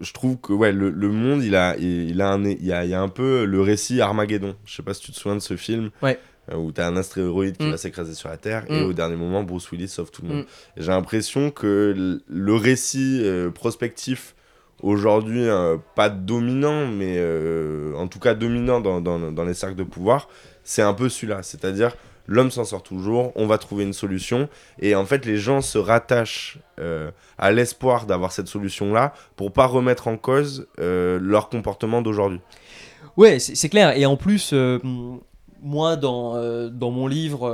je trouve que ouais, le, le, monde, il a, il, a un, il, y a, il y a un peu le récit Armageddon. Je sais pas si tu te souviens de ce film. Ouais. Où tu as un astéroïde qui hmm. va s'écraser sur la Terre et hmm. au dernier moment, Bruce Willis sauve tout le monde. J'ai l'impression que le récit prospectif aujourd'hui pas dominant, mais en tout cas dominant dans, dans, dans les cercles de pouvoir, c'est un peu celui-là. C'est-à-dire, l'homme s'en sort toujours, on va trouver une solution. Et en fait, les gens se rattachent euh, à l'espoir d'avoir cette solution-là pour pas remettre en cause euh, leur comportement d'aujourd'hui. Ouais, c'est clair. Et en plus, euh, moi, dans, dans mon livre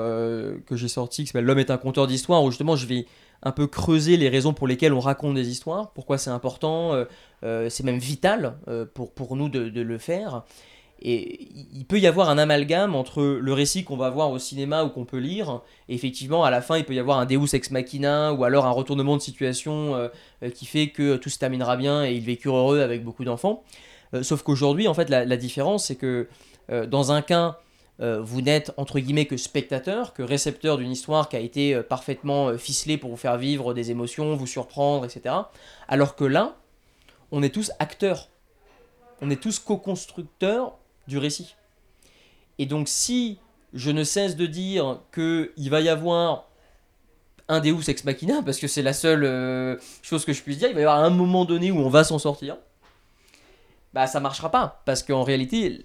que j'ai sorti, qui s'appelle L'homme est un conteur d'histoire, où justement je vais un peu creuser les raisons pour lesquelles on raconte des histoires, pourquoi c'est important, c'est même vital pour, pour nous de, de le faire. Et il peut y avoir un amalgame entre le récit qu'on va voir au cinéma ou qu'on peut lire, et effectivement, à la fin, il peut y avoir un Deus ex machina ou alors un retournement de situation euh, euh, qui fait que tout se terminera bien et ils vécurent heureux avec beaucoup d'enfants. Euh, sauf qu'aujourd'hui, en fait, la, différence, c'est que dans un cas, vous n'êtes entre guillemets que spectateur, que récepteur d'une histoire qui a été parfaitement ficelée pour vous faire vivre des émotions, vous surprendre, etc. Alors que là, on est tous acteurs. On est tous co-constructeurs du récit. Et donc si je ne cesse de dire qu'il va y avoir un Deus ex machina, parce que c'est la seule euh, chose que je puisse dire, il va y avoir un moment donné où on va s'en sortir, bah ça marchera pas. Parce qu'en réalité,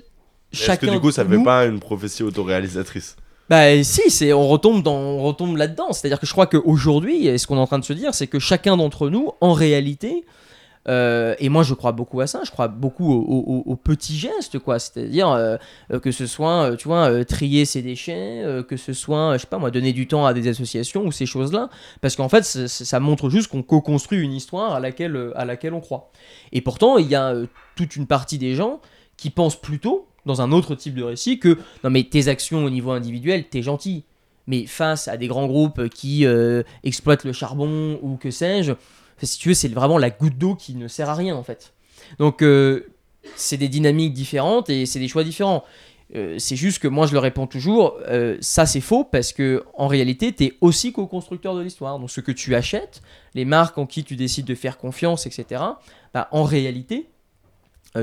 chacun. Est-ce que du coup ça ne fait pas une prophétie autoréalisatrice bah si, c'est on retombe dans on retombe là-dedans. C'est-à-dire que je crois qu'aujourd'hui, ce qu'on est en train de se dire, c'est que chacun d'entre nous, en réalité, euh, et moi, je crois beaucoup à ça. Je crois beaucoup aux, petits gestes, quoi. C'est-à-dire euh, que ce soit, euh, tu vois, trier ses déchets, que ce soit, je sais pas moi, donner du temps à des associations ou ces choses-là. Parce qu'en fait, ça montre juste qu'on co-construit une histoire à laquelle, à laquelle on croit. Et pourtant, il y a toute une partie des gens qui pensent plutôt, dans un autre type de récit, que non, mais tes actions au niveau individuel, t'es gentil. Mais face à des grands groupes qui exploitent le charbon ou que sais-je, si tu veux, c'est vraiment la goutte d'eau qui ne sert à rien en fait. Donc euh, c'est des dynamiques différentes et c'est des choix différents. Euh, c'est juste que moi je le réponds toujours, euh, ça c'est faux parce que en réalité tu es aussi co-constructeur de l'histoire. Donc ce que tu achètes, les marques en qui tu décides de faire confiance, etc. Bah, en réalité,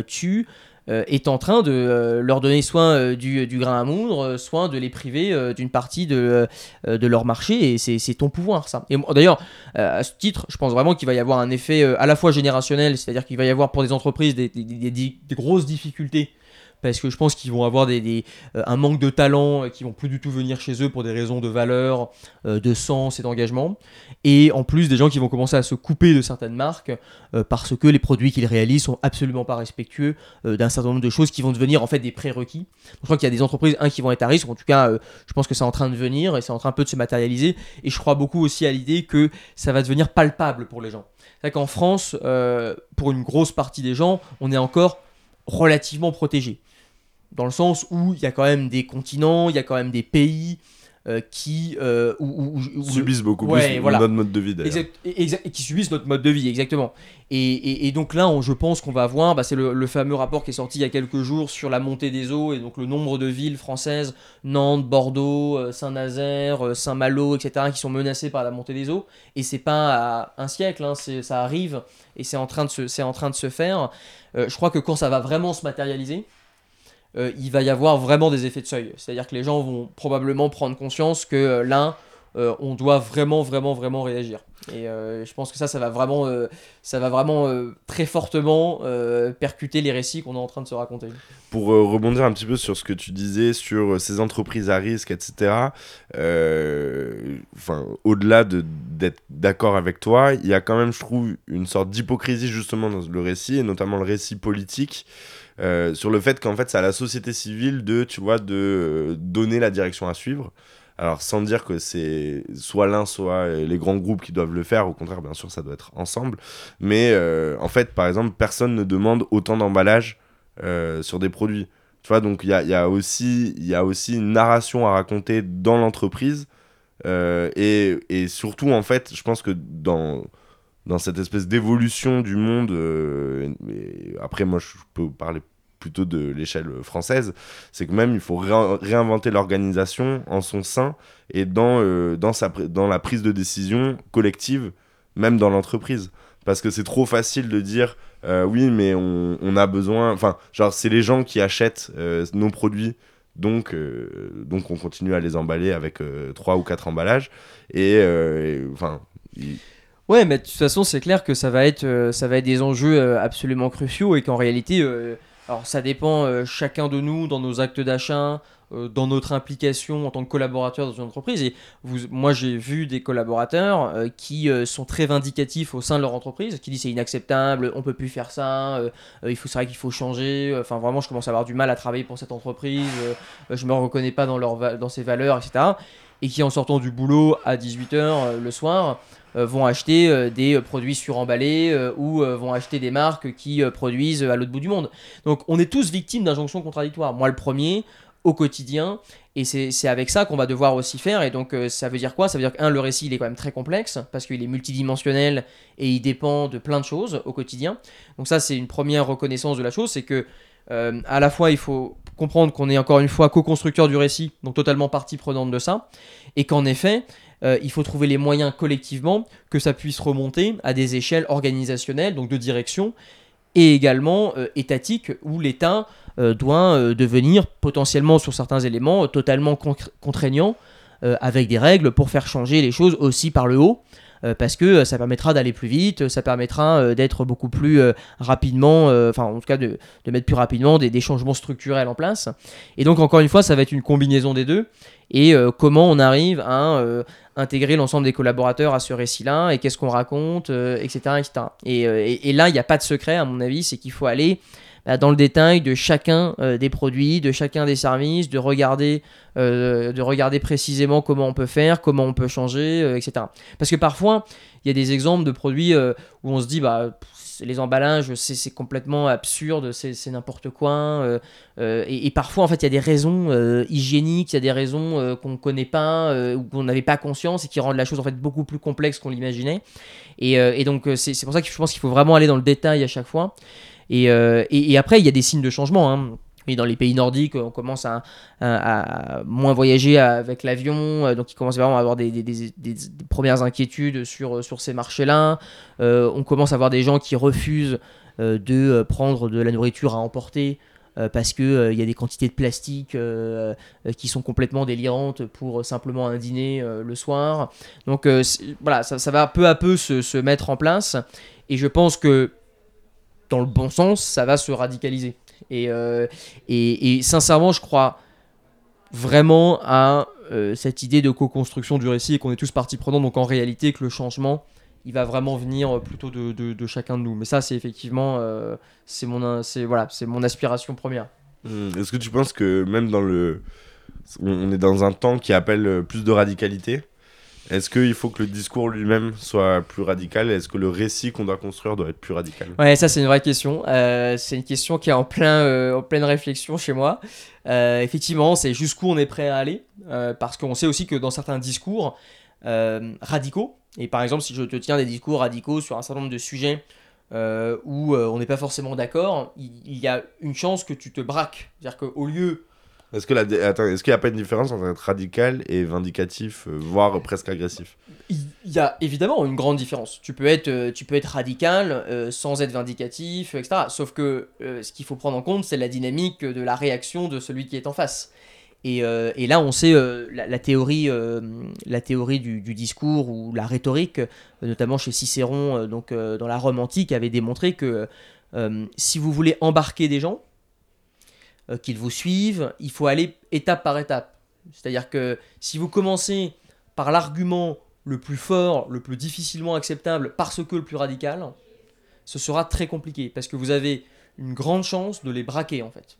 tu euh, est en train de euh, leur donner soit euh, du, grain à moudre, soit de les priver d'une partie de, de leur marché, et c'est ton pouvoir, ça. Et d'ailleurs, à ce titre, je pense vraiment qu'il va y avoir un effet à la fois générationnel, c'est-à-dire qu'il va y avoir pour des entreprises des grosses difficultés parce que je pense qu'ils vont avoir euh, un manque de talent, et qu'ils vont plus du tout venir chez eux pour des raisons de valeur, euh, de sens et d'engagement. Et en plus, des gens qui vont commencer à se couper de certaines marques euh, parce que les produits qu'ils réalisent sont absolument pas respectueux d'un certain nombre de choses qui vont devenir en fait des prérequis. je crois qu'il y a des entreprises, un, qui vont être à risque, en tout cas, je pense que c'est en train de venir et c'est en train un peu de se matérialiser. Et je crois beaucoup aussi à l'idée que ça va devenir palpable pour les gens. C'est qu'en France, pour une grosse partie des gens, on est encore relativement protégé. Dans le sens où il y a quand même des continents, il y a quand même des pays euh, qui euh, subissent beaucoup plus notre mode de vie d'ailleurs. et qui subissent notre mode de vie, exactement. Et, donc là, je pense qu'on va voir, bah, c'est le, fameux rapport qui est sorti il y a quelques jours sur la montée des eaux et donc le nombre de villes françaises, Nantes, Bordeaux, euh, Saint-Nazaire, Saint-Malo, etc., qui sont menacées par la montée des eaux. Et c'est pas un siècle, hein, ça arrive et c'est en, train de se, en train de se faire. je crois que quand ça va vraiment se matérialiser, euh, il va y avoir vraiment des effets de seuil. C'est-à-dire que les gens vont probablement prendre conscience que euh, là, euh, on doit vraiment, vraiment, vraiment réagir. Et je pense que ça, ça va vraiment, ça va vraiment très fortement percuter les récits qu'on est en train de se raconter. Pour rebondir un petit peu sur ce que tu disais sur ces entreprises à risque, etc., enfin, au-delà d'être d'accord avec toi, il y a quand même, je trouve, une sorte d'hypocrisie justement dans le récit, et notamment le récit politique. Euh, sur le fait qu'en fait c'est à la société civile de tu vois de euh, donner la direction à suivre alors sans dire que c'est soit l'un soit euh, les grands groupes qui doivent le faire au contraire bien sûr ça doit être ensemble mais en fait par exemple personne ne demande autant d'emballage sur des produits tu vois donc il y a, y, a aussi, y a aussi une narration à raconter dans l'entreprise et, et, surtout en fait je pense que dans dans cette espèce d'évolution du monde. Euh, après, moi, je peux parler plutôt de l'échelle française, c'est que même il faut réinventer l'organisation en son sein et dans, euh, dans, sa, dans la prise de décision collective, même dans l'entreprise. Parce que c'est trop facile de dire euh, oui, mais on, a besoin. Enfin, genre, c'est les gens qui achètent nos produits. Donc, donc, on continue à les emballer avec trois ou quatre emballages. Et enfin, Ouais, mais de toute façon, c'est clair que ça va être, euh, ça va être des enjeux euh, absolument cruciaux et qu'en réalité, euh, alors ça dépend euh, chacun de nous dans nos actes d'achat, euh, dans notre implication en tant que collaborateur dans une entreprise. Et vous, moi, j'ai vu des collaborateurs euh, qui euh, sont très vindicatifs au sein de leur entreprise, qui disent c'est inacceptable, on peut plus faire ça, euh, euh, il faut, c'est vrai qu'il faut changer. Enfin, vraiment, je commence à avoir du mal à travailler pour cette entreprise. euh, je me reconnais pas dans leur, dans ses valeurs, etc. Et qui en sortant du boulot à 18h le soir euh, vont acheter euh, des euh, produits suremballés euh, ou euh, vont acheter des marques qui euh, produisent euh, à l'autre bout du monde. Donc on est tous victimes d'injonctions contradictoires. Moi le premier, au quotidien, et c'est avec ça qu'on va devoir aussi faire. Et donc euh, ça veut dire quoi? Ça veut dire qu'un, le récit il est quand même très complexe parce qu'il est multidimensionnel et il dépend de plein de choses au quotidien. Donc ça c'est une première reconnaissance de la chose, c'est que euh, à la fois il faut comprendre qu'on est encore une fois co-constructeur du récit, donc totalement partie prenante de ça, et qu'en effet euh, il faut trouver les moyens collectivement que ça puisse remonter à des échelles organisationnelles, donc de direction, et également euh, étatiques, où l'État euh, doit euh, devenir potentiellement sur certains éléments totalement contraignant, avec des règles pour faire changer les choses aussi par le haut. parce que ça permettra d'aller plus vite, ça permettra d'être beaucoup plus rapidement, enfin en tout cas de, mettre plus rapidement des, des changements structurels en place. Et donc encore une fois, ça va être une combinaison des deux. Et comment on arrive à intégrer l'ensemble des collaborateurs à ce récit-là et qu'est-ce qu'on raconte, euh, etc., etc. Et, euh, et- là, il n'y a pas de secret, à mon avis, c'est qu'il faut aller bah, dans le détail de chacun euh, des produits, de chacun des services, de regarder, de regarder précisément comment on peut faire, comment on peut changer, etc. Parce que parfois, il y a des exemples de produits où on se dit, bah, les emballages, c'est complètement absurde, c'est n'importe quoi. euh, euh, et, parfois, en fait, il y a des raisons euh, hygiéniques, il y a des raisons qu'on ne connaît pas, ou qu'on n'avait pas conscience et qui rendent la chose en fait beaucoup plus complexe qu'on l'imaginait. Et, donc, c'est pour ça que je pense qu'il faut vraiment aller dans le détail à chaque fois. Et après, il y a des signes de changement. Hein. Et dans les pays nordiques, on commence à, moins voyager avec l'avion, euh, donc il commence vraiment à avoir des, premières inquiétudes sur, sur ces marchés-là. Euh, on commence à avoir des gens qui refusent euh, de euh, prendre de la nourriture à emporter euh, parce qu'il il y a des quantités de plastique euh, euh, qui sont complètement délirantes pour euh, simplement un dîner euh, le soir. Donc euh, voilà, ça, ça va peu à peu se, se mettre en place. Et je pense que dans le bon sens, ça va se radicaliser. Et, euh, et, et sincèrement, je crois vraiment à euh, cette idée de co-construction du récit et qu'on est tous partie prenante. Donc en réalité, que le changement, il va vraiment venir plutôt de, chacun de nous. Mais ça, c'est effectivement, euh, c'est mon, voilà, mon aspiration première. Hmm, Est-ce que tu penses que même dans le. On est dans un temps qui appelle euh, plus de radicalité? Est-ce qu'il faut que le discours lui-même soit plus radical? Est-ce que le récit qu'on doit construire doit être plus radical? Ouais, ça c'est une vraie question. Euh, c'est une question qui est en, plein, euh, en pleine réflexion chez moi. Euh, effectivement, c'est jusqu'où on est prêt à aller. parce qu'on sait aussi que dans certains discours radicaux, et par exemple si je te tiens des discours radicaux sur un certain nombre de sujets où on n'est pas forcément d'accord, il, il y a une chance que tu te braques. C'est-à-dire qu'au lieu... Est-ce qu'il n'y a pas une différence entre être radical et vindicatif, euh, voire presque agressif Il y a évidemment une grande différence. Tu peux être, euh, tu peux être radical euh, sans être vindicatif, etc. Sauf que ce qu'il faut prendre en compte, c'est la dynamique de la réaction de celui qui est en face. Et, et là, on sait la, la théorie, la théorie du, du discours ou la rhétorique, notamment chez Cicéron, donc dans la Rome antique, avait démontré que si vous voulez embarquer des gens, qu'ils vous suivent, il faut aller étape par étape. C'est-à-dire que si vous commencez par l'argument le plus fort, le plus difficilement acceptable, parce que le plus radical, ce sera très compliqué, parce que vous avez une grande chance de les braquer en fait.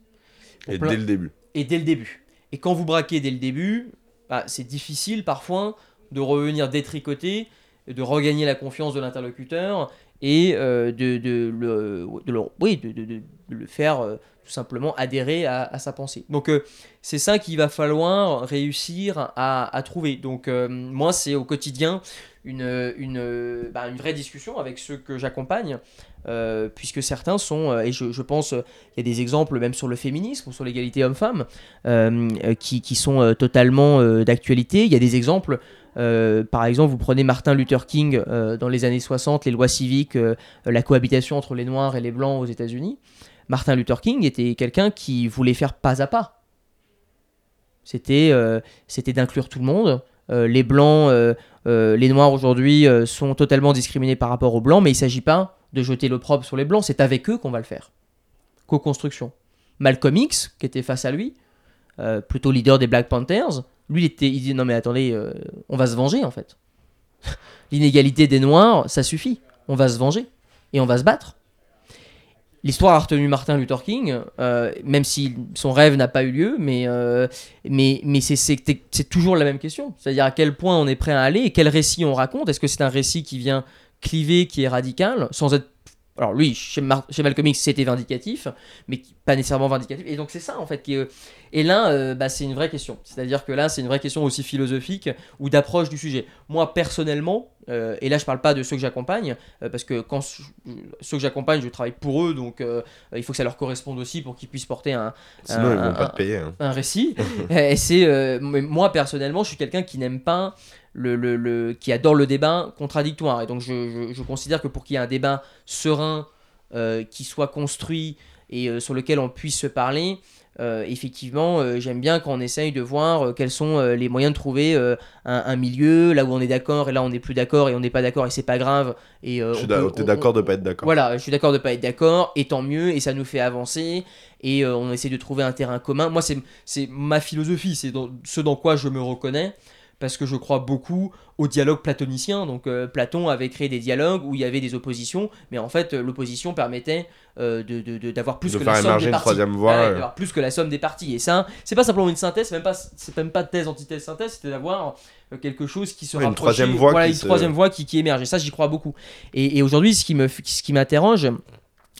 Pour Et plein- dès le début. et dès le début. Et quand vous braquez dès le début, bah, c'est difficile parfois de revenir détricoter, de regagner la confiance de l'interlocuteur et euh, de, de le, de le- oui, de, le faire euh, tout simplement adhérer à, sa pensée. Donc euh, c'est ça qu'il va falloir réussir à, trouver. Donc moi c'est au quotidien une, une, bah, une vraie discussion avec ceux que j'accompagne, puisque certains sont, et je, pense, il y a des exemples même sur le féminisme sur l'égalité homme-femme, qui, qui sont totalement d'actualité. Il y a des exemples, euh, par exemple, vous prenez Martin Luther King euh, dans les années 60, les lois civiques, euh, la cohabitation entre les noirs et les blancs aux États-Unis. Martin Luther King était quelqu'un qui voulait faire pas à pas. C'était d'inclure tout le monde, les blancs, les noirs aujourd'hui sont totalement discriminés par rapport aux blancs, mais il ne s'agit pas de jeter l'opprobre sur les blancs, c'est avec eux qu'on va le faire. Co-construction. Malcolm X, qui était face à lui, plutôt leader des Black Panthers, lui, il, était, il dit non mais attendez, on va se venger en fait. L'inégalité des noirs, ça suffit. On va se venger et on va se battre. L'histoire a retenu Martin Luther King, euh, même si son rêve n'a pas eu lieu, mais, euh, mais, mais c'est toujours la même question. C'est-à-dire à quel point on est prêt à aller et quel récit on raconte. Est-ce que c'est un récit qui vient cliver, qui est radical, sans être alors lui, chez, Malcolm X, c'était vindicatif, mais pas nécessairement vindicatif. Et donc c'est ça en fait qui Et là, euh, bah, c'est une vraie question. C'est-à-dire que là, c'est une vraie question aussi philosophique ou d'approche du sujet. Moi, personnellement, euh, et là je parle pas de ceux que j'accompagne, euh, parce que quand ceux que j'accompagne, je travaille pour eux, donc il faut que ça leur corresponde aussi pour qu'ils puissent porter un, Sinon, ils vont pas te payer, hein. un récit. et c'est moi personnellement, je suis quelqu'un qui n'aime pas le, qui adore le débat contradictoire. Et donc je, considère que pour qu'il y ait un débat serein, qui soit construit et sur lequel on puisse se parler, euh, effectivement, j'aime bien quand on essaye de voir quels sont les moyens de trouver un, milieu, là où on est d'accord et là on n'est plus d'accord et on n'est pas d'accord et c'est pas grave. Et, tu es d'accord de pas être d'accord. Voilà, je suis d'accord de pas être d'accord et tant mieux et ça nous fait avancer et on essaie de trouver un terrain commun. Moi, c'est ma philosophie, c'est ce dans quoi je me reconnais parce que je crois beaucoup au dialogue platonicien. Donc euh, Platon avait créé des dialogues où il y avait des oppositions, mais en fait l'opposition permettait euh, de, d'avoir plus que la somme des parties. d'avoir plus que la somme des parties. Et ça, c'est pas simplement une synthèse, c'est même pas, c'est même pas thèse, antithèse, synthèse, c'était d'avoir euh, quelque chose qui se une troisième voie, voilà, une troisième voie qui, qui émerge. Et ça, j'y crois beaucoup. Et, et aujourd'hui, ce qui me, ce qui m'interroge,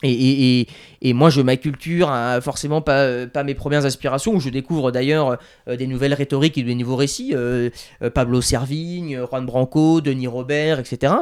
et, moi, je m'acculture à forcément pas, euh, mes premières aspirations, où je découvre d'ailleurs euh, des nouvelles rhétoriques et des nouveaux récits. Euh, Pablo Servigne, Juan Branco, Denis Robert, etc.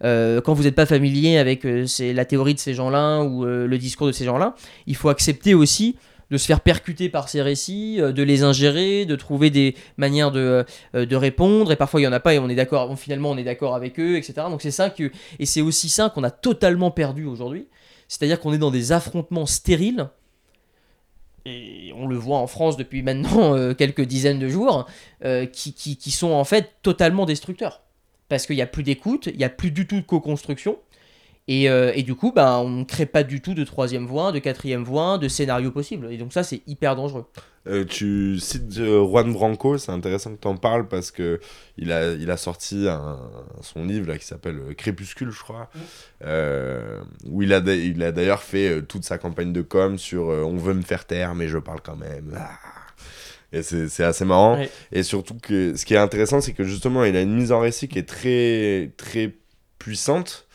quand vous n'êtes pas familier avec la théorie de ces gens-là ou le discours de ces gens-là, il faut accepter aussi de se faire percuter par ces récits, de les ingérer, de trouver des manières de, répondre. Et parfois, il n'y en a pas et on est d'accord, finalement, on est d'accord avec eux, etc. Donc c'est ça que. Et c'est aussi ça qu'on a totalement perdu aujourd'hui c'est-à-dire qu'on est dans des affrontements stériles, et on le voit en France depuis maintenant euh, quelques dizaines de jours, euh, qui, qui, sont en fait totalement destructeurs. Parce qu'il n'y a plus d'écoute, il n'y a plus du tout de co-construction, et, euh, et, du coup, bah, on ne crée pas du tout de troisième voie, de quatrième voie, de scénario possible. Et donc ça, c'est hyper dangereux. Euh, tu cites euh, Juan Branco, c'est intéressant que tu en parles parce que il a, il a sorti un, son livre là, qui s'appelle Crépuscule, je crois, où il a, il a d'ailleurs fait toute sa campagne de com sur On veut me faire taire, mais je parle quand même. Ah. Et c'est assez marrant. Et surtout que ce qui est intéressant, c'est que justement, il a une mise en récit qui est très, très puissante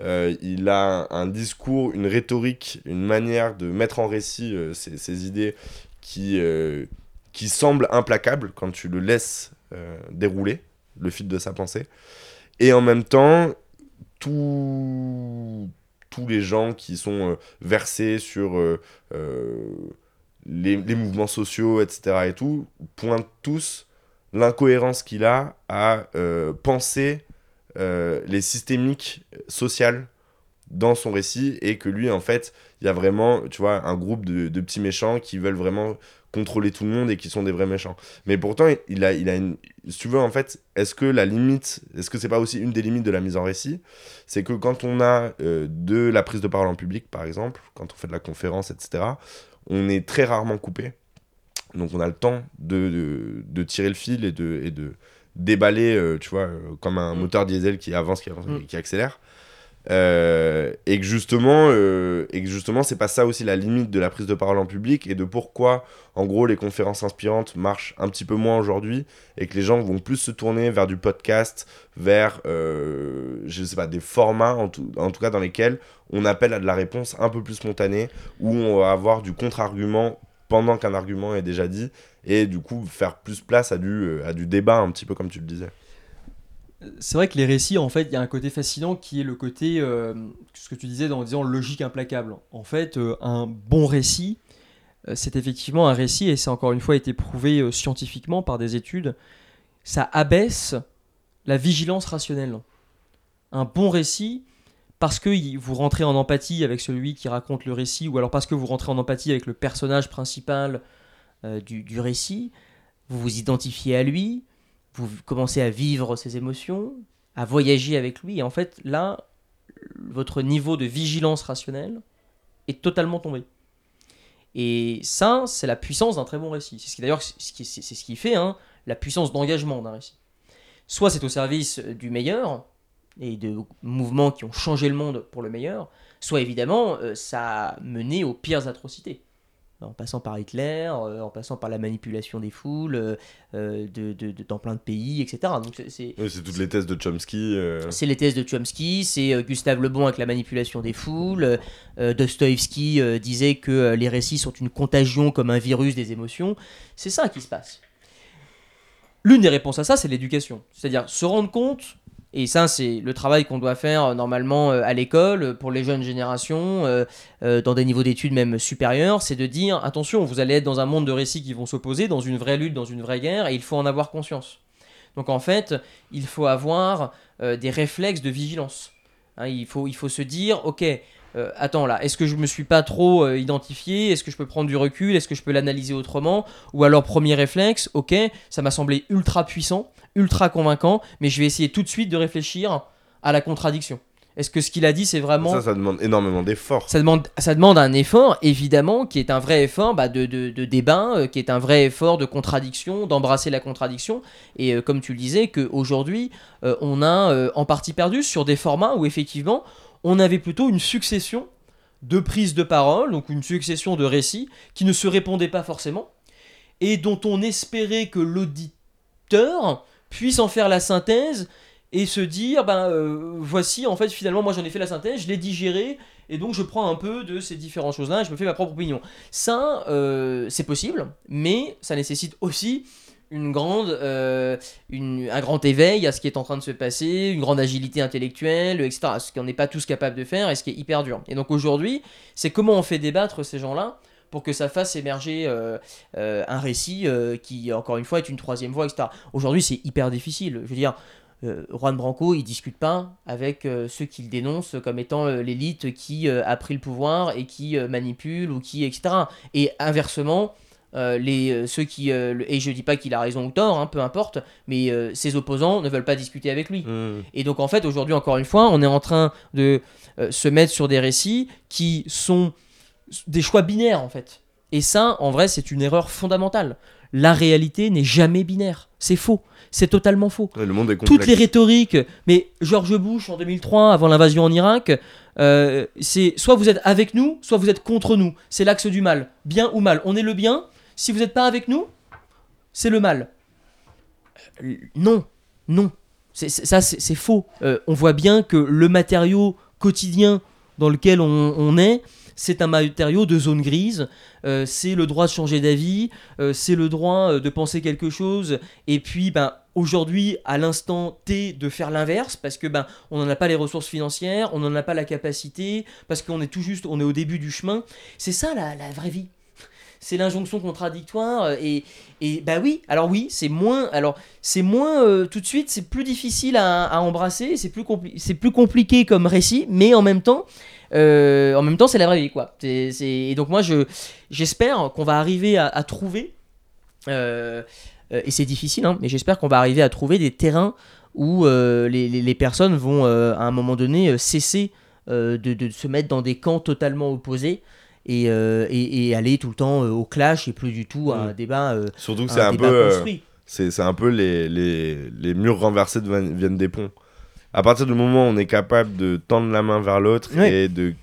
euh, il a un discours, une rhétorique, une manière de mettre en récit euh, ses, idées qui, euh, qui semble implacable quand tu le laisses dérouler, le fil de sa pensée. Et en même temps, tous les gens qui sont versés sur les, les, mouvements sociaux, etc. et tout, pointent tous l'incohérence qu'il a à penser euh, les systémiques sociales dans son récit et que lui en fait il y a vraiment tu vois un groupe de, petits méchants qui veulent vraiment contrôler tout le monde et qui sont des vrais méchants. Mais pourtant il a il a une si tu veux en fait est-ce que la limite est-ce que c'est pas aussi une des limites de la mise en récit? C'est que quand on a euh, de la prise de parole en public par exemple quand on fait de la conférence etc on est très rarement coupé. Donc on a le temps de, de, tirer le fil et de, et de, déballer, euh, tu vois, euh, comme un mm. moteur diesel qui avance, qui avance, mm. qui accélère. Euh, et que justement, et que justement, c'est pas ça aussi la limite de la prise de parole en public et de pourquoi, en gros, les conférences inspirantes marchent un petit peu moins aujourd'hui et que les gens vont plus se tourner vers du podcast, vers, je sais pas, des formats en tout, en tout cas dans lesquels on appelle à de la réponse un peu plus spontanée où on va avoir du contre-argument pendant qu'un argument est déjà dit et du coup faire plus place à du, euh, à du débat un petit peu comme tu le disais. C'est vrai que les récits, en fait, il y a un côté fascinant qui est le côté, euh, ce que tu disais en disant logique implacable. En fait, euh, un bon récit, c'est effectivement un récit, et c'est encore une fois été prouvé scientifiquement par des études, ça abaisse la vigilance rationnelle. Un bon récit, parce que vous rentrez en empathie avec celui qui raconte le récit, ou alors parce que vous rentrez en empathie avec le personnage principal euh, du, récit, vous vous identifiez à lui, vous commencez à vivre ses émotions, à voyager avec lui, et en fait, là, votre niveau de vigilance rationnelle est totalement tombé. Et ça, c'est la puissance d'un très bon récit. C'est ce qui d'ailleurs, c'est ce qui fait hein, la puissance d'engagement d'un récit. Soit c'est au service du meilleur et de mouvements qui ont changé le monde pour le meilleur, soit évidemment euh, ça a mené aux pires atrocités en passant par Hitler, euh, en passant par la manipulation des foules euh, euh, de, de, dans plein de pays, etc. Donc c'est toutes les thèses de Chomsky. C'est les thèses de Chomsky, c'est Gustave Le Bon avec la manipulation des foules. Dostoïevski disait que les récits sont une contagion comme un virus des émotions. C'est ça qui se passe. L'une des réponses à ça, c'est l'éducation. C'est-à-dire se rendre compte et ça, c'est le travail qu'on doit faire euh, normalement euh, à l'école, euh, pour les jeunes générations, dans des niveaux d'études même supérieurs, c'est de dire, attention, vous allez être dans un monde de récits qui vont s'opposer, dans une vraie lutte, dans une vraie guerre, et il faut en avoir conscience. Donc en fait, il faut avoir des réflexes de vigilance. Hein, il, faut, il faut se dire, ok, euh, attends là, est-ce que je me suis pas trop euh, identifié? Est-ce que je peux prendre du recul? Est-ce que je peux l'analyser autrement? Ou alors premier réflexe, ok, ça m'a semblé ultra puissant, ultra convaincant, mais je vais essayer tout de suite de réfléchir à la contradiction. Est-ce que ce qu'il a dit, c'est vraiment... Ça, ça demande énormément d'efforts. Ça demande, ça demande un effort, évidemment, qui est un vrai effort bah, de, de, débat, euh, qui est un vrai effort de contradiction, d'embrasser la contradiction. Et comme tu le disais, qu'aujourd'hui, on a en partie perdu sur des formats où, effectivement, on avait plutôt une succession de prises de parole, donc une succession de récits qui ne se répondaient pas forcément, et dont on espérait que l'auditeur puisse en faire la synthèse et se dire, ben euh, voici, en fait, finalement, moi j'en ai fait la synthèse, je l'ai digéré, et donc je prends un peu de ces différentes choses-là, et je me fais ma propre opinion. Ça, euh, c'est possible, mais ça nécessite aussi une grande, euh, un grand éveil à ce qui est en train de se passer, une grande agilité intellectuelle, etc. Ce qu'on n'est pas tous capables de faire et ce qui est hyper dur. Et donc aujourd'hui, c'est comment on fait débattre ces gens-là pour que ça fasse émerger euh, euh, un récit qui, encore une fois, est une troisième voie, etc. Aujourd'hui, c'est hyper difficile. Je veux dire, Juan Branco, il discute pas avec ceux qu'il dénonce comme étant l'élite qui a pris le pouvoir et qui manipule ou qui, etc. Et inversement, euh, les, euh, ceux qui, euh, et je dis pas qu'il a raison ou tort, hein, peu importe, mais ses opposants ne veulent pas discuter avec lui. Mmh. Et donc en fait, aujourd'hui, encore une fois, on est en train de se mettre sur des récits qui sont des choix binaires en fait. Et ça, en vrai, c'est une erreur fondamentale. La réalité n'est jamais binaire. C'est faux. C'est totalement faux. le monde est Toutes les rhétoriques, mais George Bush en 2003, avant l'invasion en Irak, c'est soit vous êtes avec nous, soit vous êtes contre nous. C'est l'axe du mal. Bien ou mal. On est le bien, si vous n'êtes pas avec nous, c'est le mal. Euh, non, non. ça, c'est faux. Euh, on voit bien que le matériau quotidien dans lequel on, est, c'est un matériau de zone grise. Euh, c'est le droit de changer d'avis, c'est le droit de penser quelque chose, et puis ben, aujourd'hui, à l'instant T, de faire l'inverse, parce que ben, on n'en a pas les ressources financières, on n'en a pas la capacité, parce qu'on est tout juste, on est au début du chemin. C'est ça la vraie vie c'est l'injonction contradictoire euh, et, et bah oui alors oui c'est moins alors c'est moins euh, tout de suite c'est plus difficile à, embrasser c'est plus c'est plus compliqué comme récit mais en même temps euh, en même temps c'est la vraie vie quoi. Et donc moi je j'espère qu'on va arriver à, trouver et c'est difficile hein, mais j'espère qu'on va arriver à trouver des terrains où les, les, personnes vont à un moment donné cesser de, de, se mettre dans des camps totalement opposés euh, et, et, aller tout le temps euh, au clash et plus du tout à un mm. débat. Euh, Surtout que c'est un, peu. c'est un peu les, les, les, murs renversés viennent des ponts. À partir du moment où on est capable de tendre la main vers l'autre et de.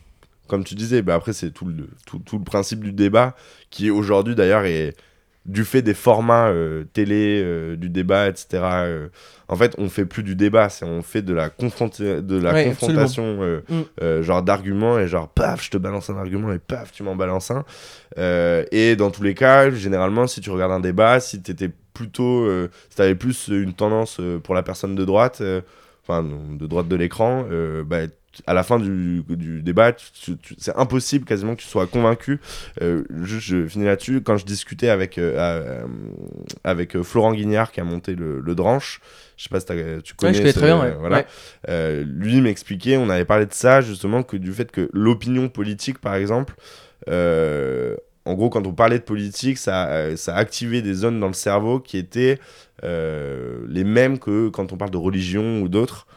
Comme tu disais, bah après, c'est tout le, tout, tout, le principe du débat qui aujourd'hui d'ailleurs est du fait des formats euh, télé, euh, du débat, etc. Euh, en fait, on fait plus du débat, c'est on fait de la, de la confrontation, mm. genre d'arguments et genre paf, je te balance un argument et paf, tu m'en balances un. et dans tous les cas, généralement, si tu regardes un débat, si tu étais plutôt, si tu avais plus une tendance pour la personne de droite, enfin de droite de l'écran, bah, à la fin du, du débat, c'est impossible quasiment que tu sois convaincu. Euh, juste, je finis là-dessus. Quand je discutais avec, euh, euh, avec Florent Guignard qui a monté le, le Dranche, je sais pas si tu connais. Ouais, je très bien, voilà. lui m'expliquait, on avait parlé de ça justement, que du fait que l'opinion politique, par exemple, en gros, quand on parlait de politique, ça, euh, ça a activé des zones dans le cerveau qui étaient euh, les mêmes que quand on parle de religion ou d'autres.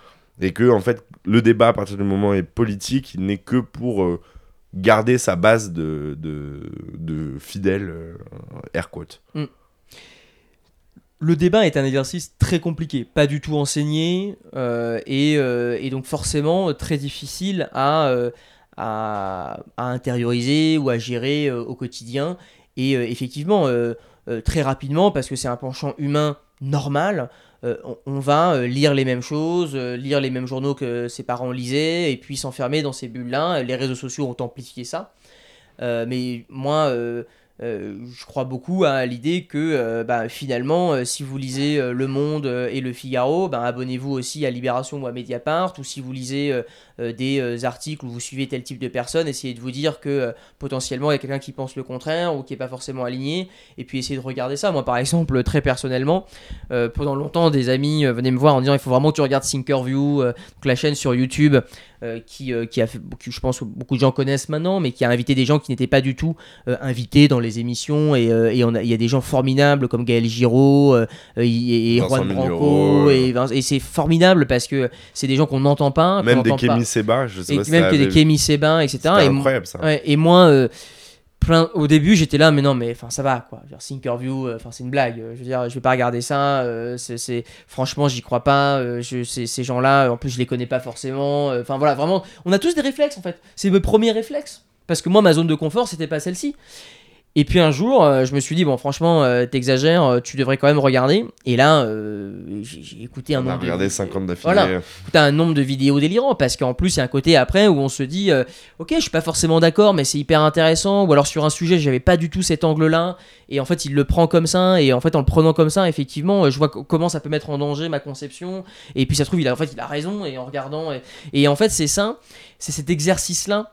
Et que, en fait, le débat, à partir du moment est politique, il n'est que pour euh, garder sa base de, de, de fidèles, euh, air quote. Le débat est un exercice très compliqué, pas du tout enseigné, euh, et, euh, et donc forcément euh, très difficile à, intérioriser ou à gérer au quotidien. Et effectivement, très rapidement, parce que c'est un penchant humain normal, on, on va lire les mêmes choses, lire les mêmes journaux que ses parents lisaient, et puis s'enfermer dans ces bulles-là. Les réseaux sociaux ont amplifié ça. Mais moi, euh, je crois beaucoup à l'idée que euh, bah, finalement, euh, si vous lisez Le Monde et Le Figaro, bah, abonnez-vous aussi à Libération ou à Mediapart, ou si vous lisez des articles où vous suivez tel type de personne, essayez de vous dire que potentiellement il y a quelqu'un qui pense le contraire ou qui n'est pas forcément aligné, et puis essayez de regarder ça. Moi, par exemple, très personnellement, pendant longtemps, des amis venaient me voir en disant il faut vraiment que tu regardes Thinkerview, la chaîne sur YouTube. qui, qui a je pense beaucoup de gens connaissent maintenant, mais qui a invité des gens qui n'étaient pas du tout invités dans les émissions. Et, euh, et il y a des gens formidables comme Gaël Giraud euh, euh, et, et Juan Branco. Et, c'est formidable parce que c'est des gens qu'on n'entend pas. Même des. Kémy Seba, je sais Et pas si même que des. Kémy Sebin, etc. Et, incroyable ça. ouais, et moi, plein, au début, j'étais là, mais non, mais enfin, ça va, quoi. Euh, enfin, c'est une blague. Je veux dire, je vais pas regarder ça. euh, c'est, franchement, j'y crois pas. euh, je, ces gens-là, en plus, je les connais pas forcément. Enfin, voilà, vraiment, on a tous des réflexes, en fait. C'est mes premiers réflexes. Parce que moi, ma zone de confort, c'était pas celle-ci. Et puis un jour, euh, je me suis dit, bon, franchement, euh, t'exagères, euh, tu devrais quand même regarder. Et là, j'ai, écouté un On a nombre de- regardé 50 d'affilée. Voilà. t'as un nombre de vidéos délirants parce qu'en plus il y a un côté après où on se dit ok je suis pas forcément d'accord mais c'est hyper intéressant ou alors sur un sujet j'avais pas du tout cet angle là et en fait il le prend comme ça et en fait en le prenant comme ça effectivement je vois co- comment ça peut mettre en danger ma conception et puis ça se trouve il a en fait il a raison et en regardant et, et en fait c'est ça c'est cet exercice là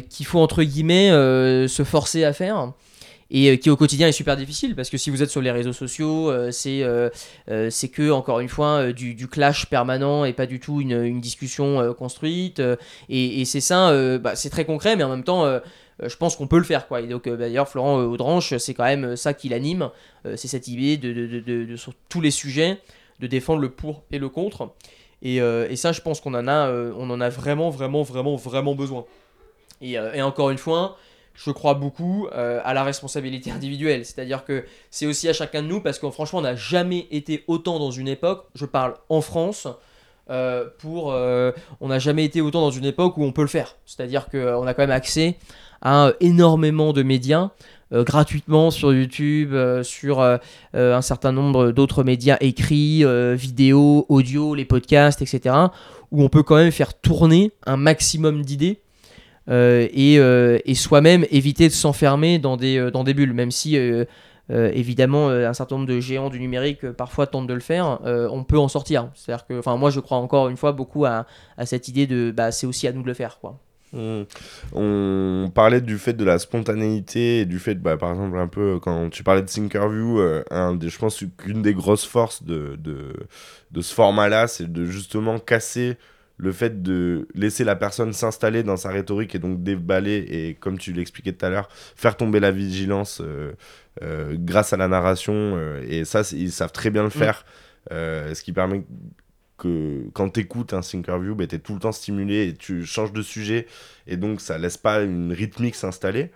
qu'il faut entre guillemets euh, se forcer à faire et euh, qui au quotidien est super difficile parce que si vous êtes sur les réseaux sociaux, euh, c'est euh, euh, que encore une fois euh, du, clash permanent et pas du tout une, discussion euh, construite. euh, et c'est ça, euh, bah, c'est très concret, mais en même temps, euh, euh, je pense qu'on peut le faire quoi. Et donc euh, bah, d'ailleurs Florent euh, Audranche, c'est quand même euh, ça qui l'anime, euh, c'est cette idée de, de, sur tous les sujets de défendre le pour et le contre. Et, euh, et ça, je pense qu'on en a, euh, on en a vraiment, vraiment, vraiment, vraiment besoin. Et, euh, et encore une fois, je crois beaucoup euh, à la responsabilité individuelle. C'est-à-dire que c'est aussi à chacun de nous, parce que franchement, on n'a jamais été autant dans une époque, je parle en France, euh, pour, on n'a jamais été autant dans une époque où on peut le faire. C'est-à-dire qu'on a quand même accès à énormément de médias. gratuitement sur YouTube, sur un certain nombre d'autres médias écrits, vidéos, audio, les podcasts, etc., où on peut quand même faire tourner un maximum d'idées et, euh, et soi-même éviter de s'enfermer dans des, euh, dans des bulles, même si euh, euh, évidemment euh, un certain nombre de géants du numérique euh, parfois tentent de le faire, euh, on peut en sortir. C'est-à-dire que, moi je crois encore une fois beaucoup à, à cette idée de, bah c'est aussi à nous de le faire quoi. Mm. On parlait du fait de la spontanéité et du fait, bah, par exemple, un peu quand tu parlais de Thinkerview, euh, un des, je pense qu'une des grosses forces de, de, de ce format-là, c'est de justement casser le fait de laisser la personne s'installer dans sa rhétorique et donc déballer et, comme tu l'expliquais tout à l'heure, faire tomber la vigilance euh, euh, grâce à la narration. euh, et ça, ils savent très bien le faire, euh, ce qui permet que quand tu écoutes un Thinkerview, bah, tu es tout le temps stimulé et tu changes de sujet et donc ça laisse pas une rythmique s'installer.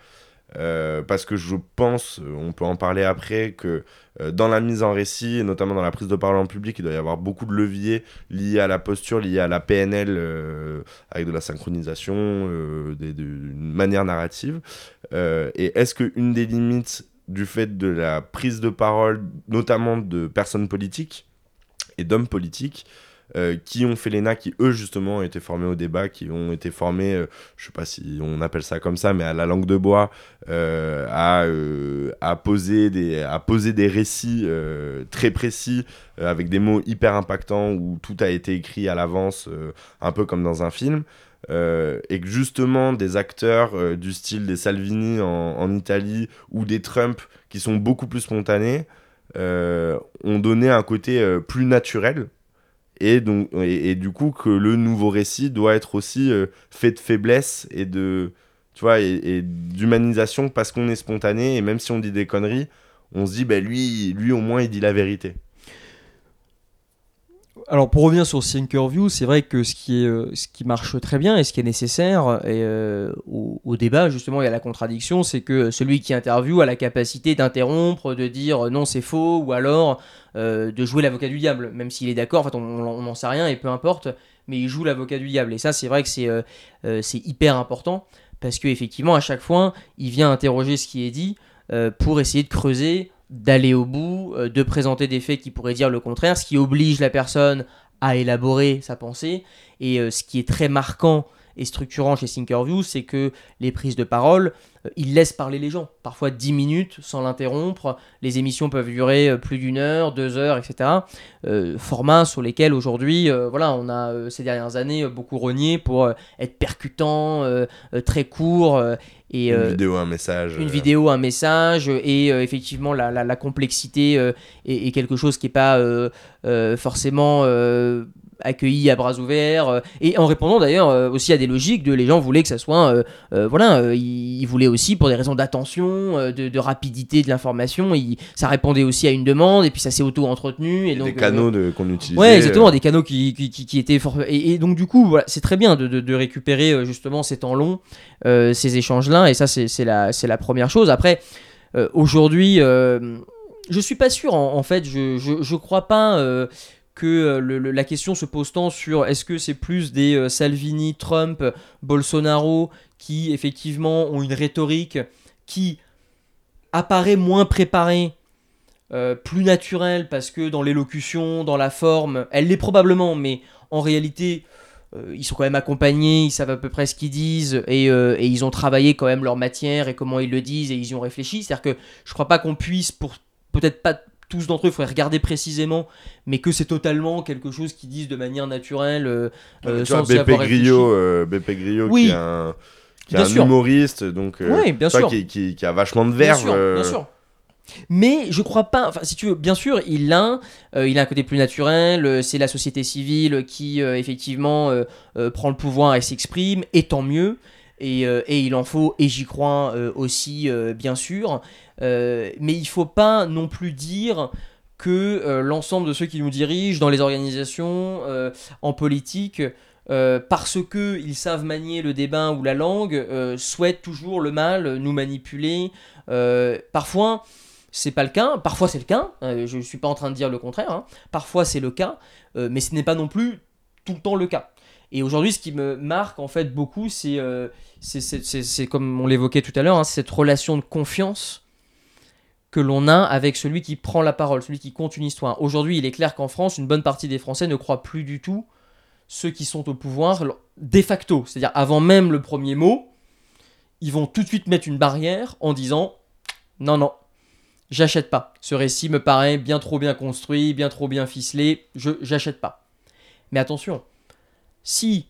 Euh, parce que je pense, euh, on peut en parler après, que euh, dans la mise en récit, et notamment dans la prise de parole en public, il doit y avoir beaucoup de leviers liés à la posture, liés à la PNL, avec de la synchronisation, des- de- une manière narrative. Et est-ce qu'une des limites du fait de la prise de parole, notamment de personnes politiques et d'hommes politiques, euh, qui ont fait l'ENA, qui eux justement ont été formés au débat, qui ont été formés, euh, je sais pas si on appelle ça comme ça, mais à la langue de bois, euh, à, euh, à, poser des, à poser des récits très précis, avec des mots hyper impactants, où tout a été écrit à l'avance, un peu comme dans un film. et que justement des acteurs du style des Salvini en, Italie ou des Trump qui sont beaucoup plus spontanés ont donné un côté plus naturel et, donc, et, du coup que le nouveau récit doit être aussi euh, fait de faiblesse et de, tu vois, et d'humanisation parce qu'on est spontané, et même si on dit des conneries, on se dit, ben lui, lui au moins, il dit la vérité. Alors pour revenir sur Thinkerview, c'est vrai que ce qui, euh, ce qui marche très bien et ce qui est nécessaire euh, au, débat, justement, il y a la contradiction, c'est que celui qui interviewe a la capacité d'interrompre, de dire euh, non c'est faux, ou alors de jouer l'avocat du diable, même s'il est d'accord, en on n'en sait rien et peu importe, mais il joue l'avocat du diable. Et ça c'est vrai que c'est hyper important, parce qu'effectivement à chaque fois, il vient interroger ce qui est dit pour essayer de creuser d'aller au bout, euh, de présenter des faits qui pourraient dire le contraire, ce qui oblige la personne à élaborer sa pensée. Et euh, ce qui est très marquant et structurant chez Thinkerview, c'est que les prises de parole, euh, ils laissent parler les gens. Parfois 10 minutes sans l'interrompre. Les émissions peuvent durer euh, plus d'une heure, deux heures, etc. Euh, formats sur lesquels aujourd'hui, voilà, on a ces dernières années beaucoup renié pour être percutant, très court. Et, Une euh, vidéo, un message. une euh, vidéo, un message, euh, et euh, effectivement la, la- la complexité euh, est, est quelque chose qui n'est pas euh, euh, forcément euh, accueilli à bras ouverts, euh, et en répondant d'ailleurs euh, aussi à des logiques de les gens voulaient que ça soit, euh, voilà, ils, ils voulaient aussi pour des raisons d'attention, de, de rapidité de l'information, ça répondait aussi à une demande, et puis ça s'est auto-entretenu, et et donc... des canaux de- qu'on utilisait. Ouais, exactement, des canaux qui, qui, qui- qui étaient fort. Et, et donc, du coup, voilà, c'est très bien de, de- de récupérer justement ces temps longs, ces échanges-là, et ça, c'est c'est la, c'est la première chose. Après, euh, aujourd'hui, euh, je suis pas sûr, en, en fait, je, je, je crois pas. euh, que euh, la question se pose tant sur est-ce que c'est plus des euh, Salvini, Trump, Bolsonaro qui effectivement ont une rhétorique qui apparaît moins préparée, euh, plus naturelle parce que dans l'élocution, dans la forme, elle l'est probablement, mais en réalité, ils sont quand même accompagnés, ils savent à peu près ce qu'ils disent et, et ils ont travaillé quand même leur matière et comment ils le disent et ils y ont réfléchi. C'est-à-dire que je crois pas qu'on puisse, pour peut-être pas tous d'entre eux, il faudrait regarder précisément, mais que c'est totalement quelque chose qu'ils disent de manière naturelle, euh, euh, tu sans BP euh, BP Grillo Oui. qui est un, qui est Bien un sûr. humoriste, donc euh, Oui, bien sûr. Qui, qui- qui a vachement de Bien verve. sûr, bien sûr. Mais je crois pas, enfin si tu veux, bien sûr, il a, euh, il a un côté plus naturel, euh, c'est la société civile qui euh, effectivement prend le pouvoir et s'exprime, et tant mieux, et, et il en faut, et j'y crois aussi, bien sûr, mais il faut pas non plus dire que euh, l'ensemble de ceux qui nous dirigent dans les organisations, euh, en politique, euh, parce que ils savent manier le débat ou la langue, euh, souhaitent toujours le mal, euh, nous manipuler. Euh, parfois, c'est pas le cas. Parfois, c'est le cas. Euh, je suis pas en train de dire le contraire. hein. Parfois, c'est le cas, euh, mais ce n'est pas non plus tout le temps le cas. Et aujourd'hui, ce qui me marque en fait beaucoup, euh, c'est- c'est comme on l'évoquait tout à l'heure, hein, cette relation de confiance que l'on a avec celui qui prend la parole, celui qui compte une histoire. Aujourd'hui, il est clair qu'en France, une bonne partie des Français ne croient plus du tout ceux qui sont au pouvoir de facto. C'est-à-dire, avant même le premier mot, ils vont tout de suite mettre une barrière en disant non, non, j'achète pas. Ce récit me paraît bien trop bien construit, bien trop bien ficelé, je j'achète pas. Mais attention, si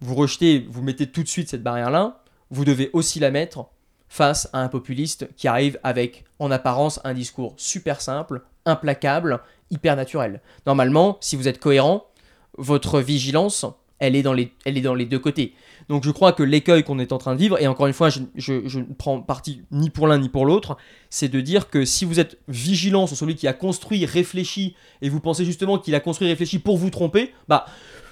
vous rejetez, vous mettez tout de suite cette barrière-là, vous devez aussi la mettre face à un populiste qui arrive avec, en apparence, un discours super simple, implacable, hyper naturel. Normalement, si vous êtes cohérent, votre vigilance, elle est dans les, elle est dans les deux côtés. Donc je crois que l'écueil qu'on est en train de vivre, et encore une fois, je, ne prends parti ni pour l'un ni pour l'autre, c'est de dire que si vous êtes vigilant sur celui qui a construit, réfléchi, et vous pensez justement qu'il a construit, réfléchi pour vous tromper, bah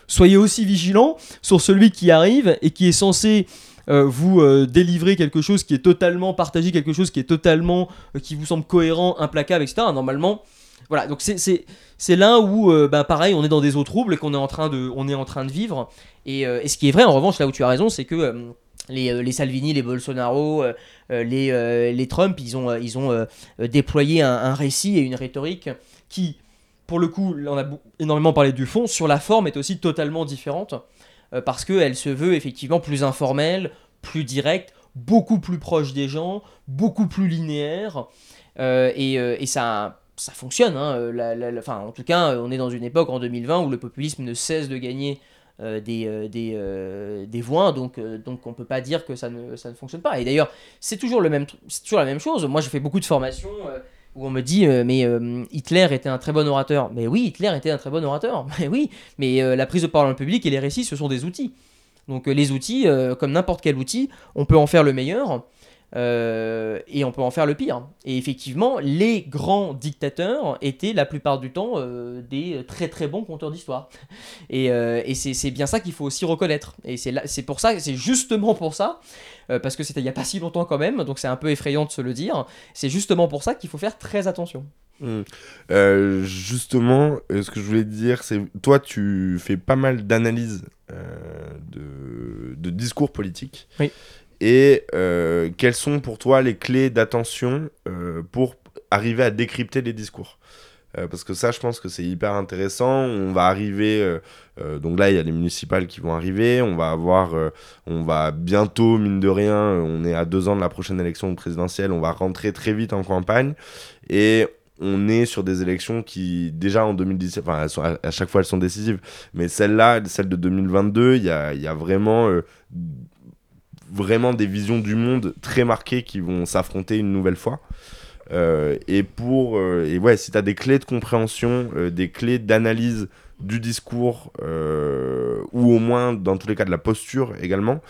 soyez aussi vigilant sur celui qui arrive et qui est censé euh, vous euh, délivrer quelque chose qui est totalement partagé, quelque chose qui est totalement, euh, qui vous semble cohérent, implacable, etc. Normalement, voilà. Donc c'est là où, euh, bah, pareil, on est dans des eaux troubles et qu'on est en train de, on est en train de vivre. Et, ce qui est vrai, en revanche, là où tu as raison, c'est que les, les Salvini, les Bolsonaro, les, les Trump, ils ont, ils ont déployé un, récit et une rhétorique qui, pour le coup, on a énormément parlé du fond, sur la forme est aussi totalement différente parce qu'elle se veut effectivement plus informelle, plus directe, beaucoup plus proche des gens, beaucoup plus linéaire. Euh, et, euh, et ça, ça fonctionne. hein, euh, enfin, en tout cas, euh, on est dans une époque en 2020 où le populisme ne cesse de gagner euh, des, euh, des, euh, des voix, donc, euh, donc on peut pas dire que ça ne, ça ne fonctionne pas. Et d'ailleurs, c'est toujours, toujours la même chose. Moi, j'ai fait beaucoup de formations euh, où on me dit, euh, mais euh, Hitler était un très bon orateur. Mais oui, Hitler était un très bon orateur. Mais oui, mais euh, la prise de parole en public et les récits, ce sont des outils. Donc les outils, comme n'importe quel outil, on peut en faire le meilleur. Et on peut en faire le pire. Et effectivement, les grands dictateurs étaient la plupart du temps des très très bons conteurs d'histoire. Et, et c'est bien ça qu'il faut aussi reconnaître. Et c'est pour ça, c'est justement pour ça, parce que c'était il n'y a pas si longtemps quand même, donc c'est un peu effrayant de se le dire, c'est justement pour ça qu'il faut faire très attention. Mmh. justement, ce que je voulais dire, c'est toi, tu fais pas mal d'analyses de, de, discours politiques. Oui. Et euh, quelles sont pour toi les clés d'attention euh, pour arriver à décrypter les discours? Euh, parce que ça, je pense que c'est hyper intéressant. On va arriver, donc là, il y a les municipales qui vont arriver. On va avoir, on va bientôt, mine de rien, on est à deux ans de la prochaine élection présidentielle. On va rentrer très vite en campagne et on est sur des élections qui, déjà en 2017, enfin, à, chaque fois elles sont décisives, mais celle-là, celle de 2022, il y a, y a, vraiment vraiment des visions du monde très marquées qui vont s'affronter une nouvelle fois. Euh, et pour euh, et ouais, si tu as des clés de compréhension, euh, des clés d'analyse du discours, ou au moins dans tous les cas de la posture également,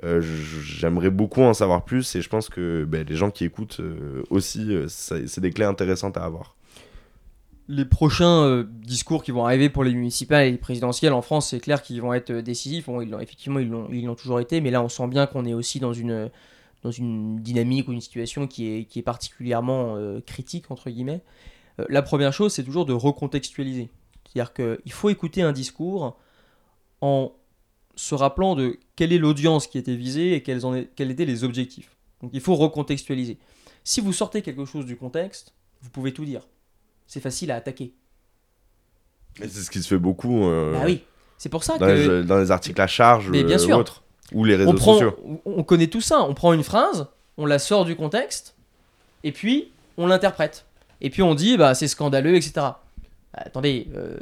j'aimerais beaucoup en savoir plus et je pense que ben, les gens qui écoutent aussi, c'est des clés intéressantes à avoir les prochains discours qui vont arriver pour les municipales et les présidentielles en France, c'est clair qu'ils vont être décisifs. effectivement, ils l'ont, ils l'ont toujours été, mais là, on sent bien qu'on est aussi dans une, dans une dynamique ou une situation qui est, qui est particulièrement euh, critique, entre guillemets. la première chose, c'est toujours de recontextualiser. C'est-à-dire qu'il faut écouter un discours en se rappelant de quelle est l'audience qui était visée et quels, en quels étaient les objectifs. Donc il faut recontextualiser. Si vous sortez quelque chose du contexte, vous pouvez tout dire c'est facile à attaquer. Et c'est ce qui se fait beaucoup. Euh, bah oui, c'est pour ça dans que. Les, dans les articles à charge Mais bien euh, sûr. ou, les réseaux on prend, sociaux. On connaît tout ça. On prend une phrase, on la sort du contexte, et puis on l'interprète. Et puis on dit, bah, c'est scandaleux, etc. Bah, attendez, euh,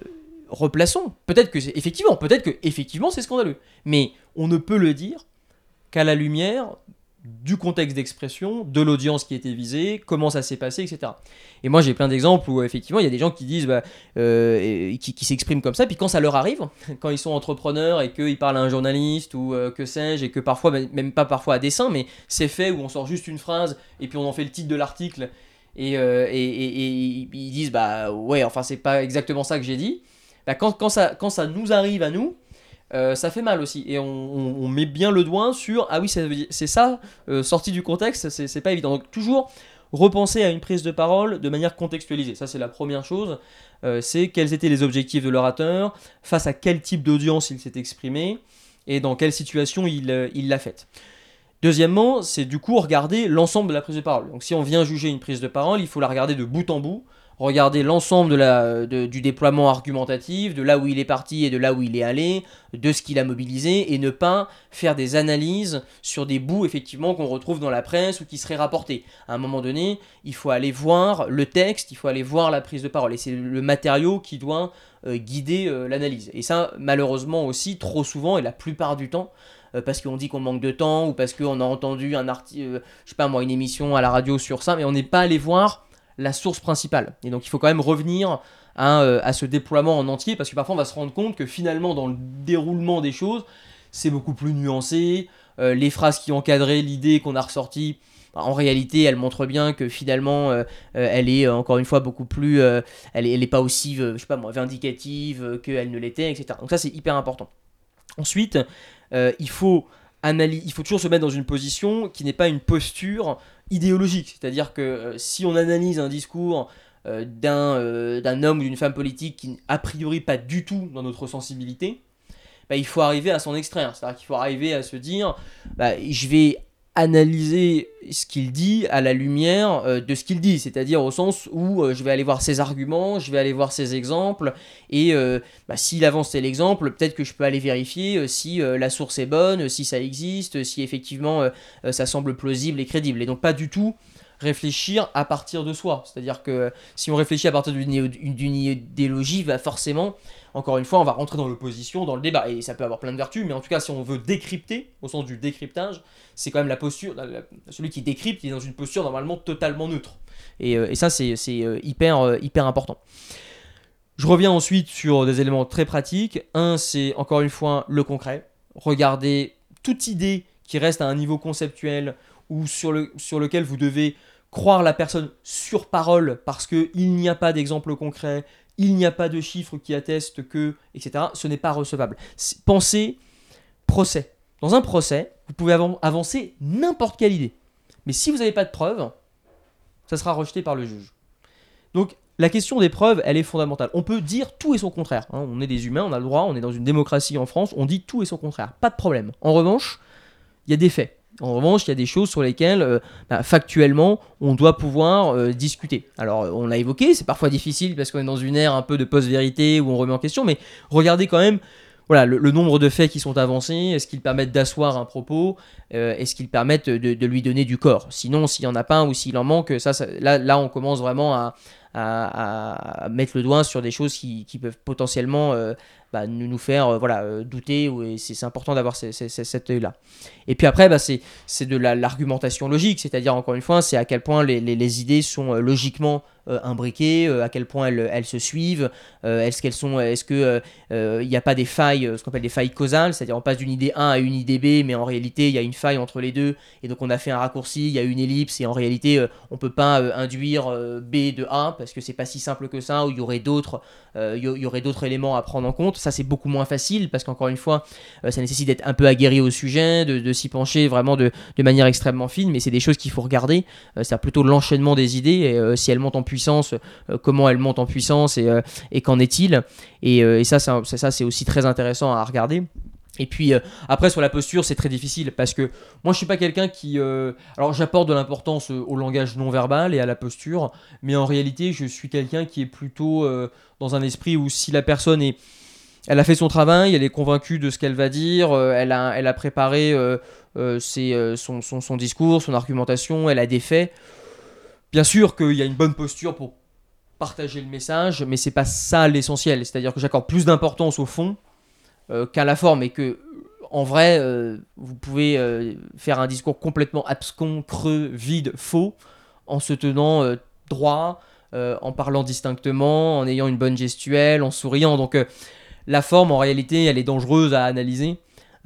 replaçons. Peut-être que c'est. Effectivement, peut-être que effectivement c'est scandaleux. Mais on ne peut le dire qu'à la lumière du contexte d'expression, de l'audience qui était visée, comment ça s'est passé, etc. Et moi j'ai plein d'exemples où effectivement il y a des gens qui disent, bah, euh, qui, s'expriment comme ça, puis quand ça leur arrive, quand ils sont entrepreneurs et qu'ils parlent à un journaliste ou euh, que sais-je, et que parfois, même pas parfois à dessein, mais c'est fait où on sort juste une phrase et puis on en fait le titre de l'article et, euh, ils disent, bah ouais, enfin c'est pas exactement ça que j'ai dit. Bah, quand, ça, quand ça nous arrive à nous, euh, ça fait mal aussi. Et on, met bien le doigt sur ah oui, c'est ça, euh, sorti du contexte, c'est pas évident. Donc, toujours repenser à une prise de parole de manière contextualisée. Ça, c'est la première chose. Euh, c'est quels étaient les objectifs de l'orateur, face à quel type d'audience il s'est exprimé et dans quelle situation il l'a faite. Deuxièmement, c'est du coup regarder l'ensemble de la prise de parole. Donc si on vient juger une prise de parole, il faut la regarder de bout en bout, regarder l'ensemble de la, du déploiement argumentatif, de là où il est parti et de là où il est allé, de ce qu'il a mobilisé, et ne pas faire des analyses sur des bouts effectivement qu'on retrouve dans la presse ou qui seraient rapportés. À un moment donné, il faut aller voir le texte, il faut aller voir la prise de parole, et c'est le matériau qui doit euh, guider euh, l'analyse. Et ça, malheureusement aussi, trop souvent, et la plupart du temps, euh, parce qu'on dit qu'on manque de temps, ou parce qu'on a entendu un article, je sais pas moi, une émission à la radio sur ça, mais on n'est pas allé voir la source principale. Et donc il faut quand même revenir euh, à, ce déploiement en entier, parce que parfois on va se rendre compte que finalement dans le déroulement des choses, c'est beaucoup plus nuancé. Euh, les phrases qui encadraient l'idée qu'on a ressortie, bah, en réalité, elles montrent bien que finalement, euh, elle est encore une fois beaucoup plus, elle, est, pas aussi, je sais pas moi, vindicative qu'elle ne l'était, etc. Donc ça, c'est hyper important. Ensuite, il faut il faut toujours se mettre dans une position qui n'est pas une posture idéologique. C'est-à-dire que euh, si on analyse un discours euh, euh, d'un homme ou d'une femme politique qui, a priori, pas du tout dans notre sensibilité, bah, il faut arriver à s'en extraire. C'est-à-dire qu'il faut arriver à se dire bah, je vais analyser ce qu'il dit à la lumière euh, de ce qu'il dit, c'est-à-dire au sens où euh, je vais aller voir ses arguments, je vais aller voir ses exemples, et euh, bah, s'il avance tel exemple, peut-être que je peux aller vérifier si la source est bonne, si ça existe, si effectivement ça semble plausible et crédible, et donc pas du tout réfléchir à partir de soi, c'est-à-dire que si on réfléchit à partir d'une idéologie, va forcément encore une fois, on va rentrer dans l'opposition, dans le débat, et ça peut avoir plein de vertus, mais en tout cas, si on veut décrypter, au sens du décryptage, c'est quand même la posture, celui qui décrypte, il est dans une posture normalement totalement neutre. Et, euh, ça, c'est euh, hyper, euh, hyper important. Je reviens ensuite sur des éléments très pratiques. Un, c'est encore une fois le concret. regardez toute idée qui reste à un niveau conceptuel ou sur, le, sur lequel vous devez croire la personne sur parole parce qu'il n'y a pas d'exemple concret, il n'y a pas de chiffres qui attestent que, etc., ce n'est pas recevable. Pensez procès. Dans un procès, vous pouvez avancer n'importe quelle idée. Mais si vous n'avez pas de preuves, ça sera rejeté par le juge. Donc la question des preuves, elle est fondamentale. On peut dire tout et son contraire. Hein. On est des humains, on a le droit, on est dans une démocratie en France, on dit tout et son contraire. Pas de problème. En revanche, il y a des faits. En revanche, il y a des choses sur lesquelles, euh, bah, factuellement, on doit pouvoir euh, discuter. Alors, on l'a évoqué, c'est parfois difficile parce qu'on est dans une ère un peu de post-vérité où on remet en question, mais regardez quand même voilà, le, nombre de faits qui sont avancés, est-ce qu'ils permettent d'asseoir un propos, euh, est-ce qu'ils permettent de, lui donner du corps? Sinon, s'il n'y en a pas ou s'il en manque, là, on commence vraiment à, mettre le doigt sur des choses qui, peuvent potentiellement bah, nous, nous faire euh, voilà, euh, douter, et c'est important d'avoir cet œil-là. Et puis après, bah, c'est de l'argumentation logique, c'est-à-dire encore une fois, c'est à quel point les, les, idées sont euh, logiquement imbriquées, à quel point elles, se suivent, est-ce qu'elles sont, est-ce que il n'y a pas des failles, ce qu'on appelle des failles causales, c'est-à-dire on passe d'une idée A à une idée B, mais en réalité il y a une faille entre les deux, et donc on a fait un raccourci, il y a une ellipse, et en réalité on peut pas induire B de A parce que c'est pas si simple que ça, ou il y aurait d'autres, il y aurait d'autres éléments à prendre en compte ça c'est beaucoup moins facile parce qu'encore une fois, euh, ça nécessite d'être un peu aguerri au sujet, de, s'y pencher vraiment de, manière extrêmement fine, mais c'est des choses qu'il faut regarder. Euh, c'est plutôt l'enchaînement des idées, et, euh, si elles montent en puissance, comment elles montent en puissance et, qu'en est-il. Et, ça, ça, ça c'est aussi très intéressant à regarder. Et puis après sur la posture c'est très difficile parce que moi je suis pas quelqu'un qui alors j'apporte de l'importance au langage non verbal et à la posture mais en réalité je suis quelqu'un qui est plutôt dans un esprit où si la personne est elle a fait son travail, elle est convaincue de ce qu'elle va dire, euh, elle, a, elle préparé euh, euh, son, son, discours, son argumentation, elle a des faits. Bien sûr qu'il y a une bonne posture pour partager le message, mais c'est pas ça l'essentiel. C'est-à-dire que j'accorde plus d'importance au fond qu'à la forme et que en vrai, vous pouvez faire un discours complètement abscon, creux, vide, faux, en se tenant droit, en parlant distinctement, en ayant une bonne gestuelle, en souriant. Donc la forme, en réalité, elle est dangereuse à analyser.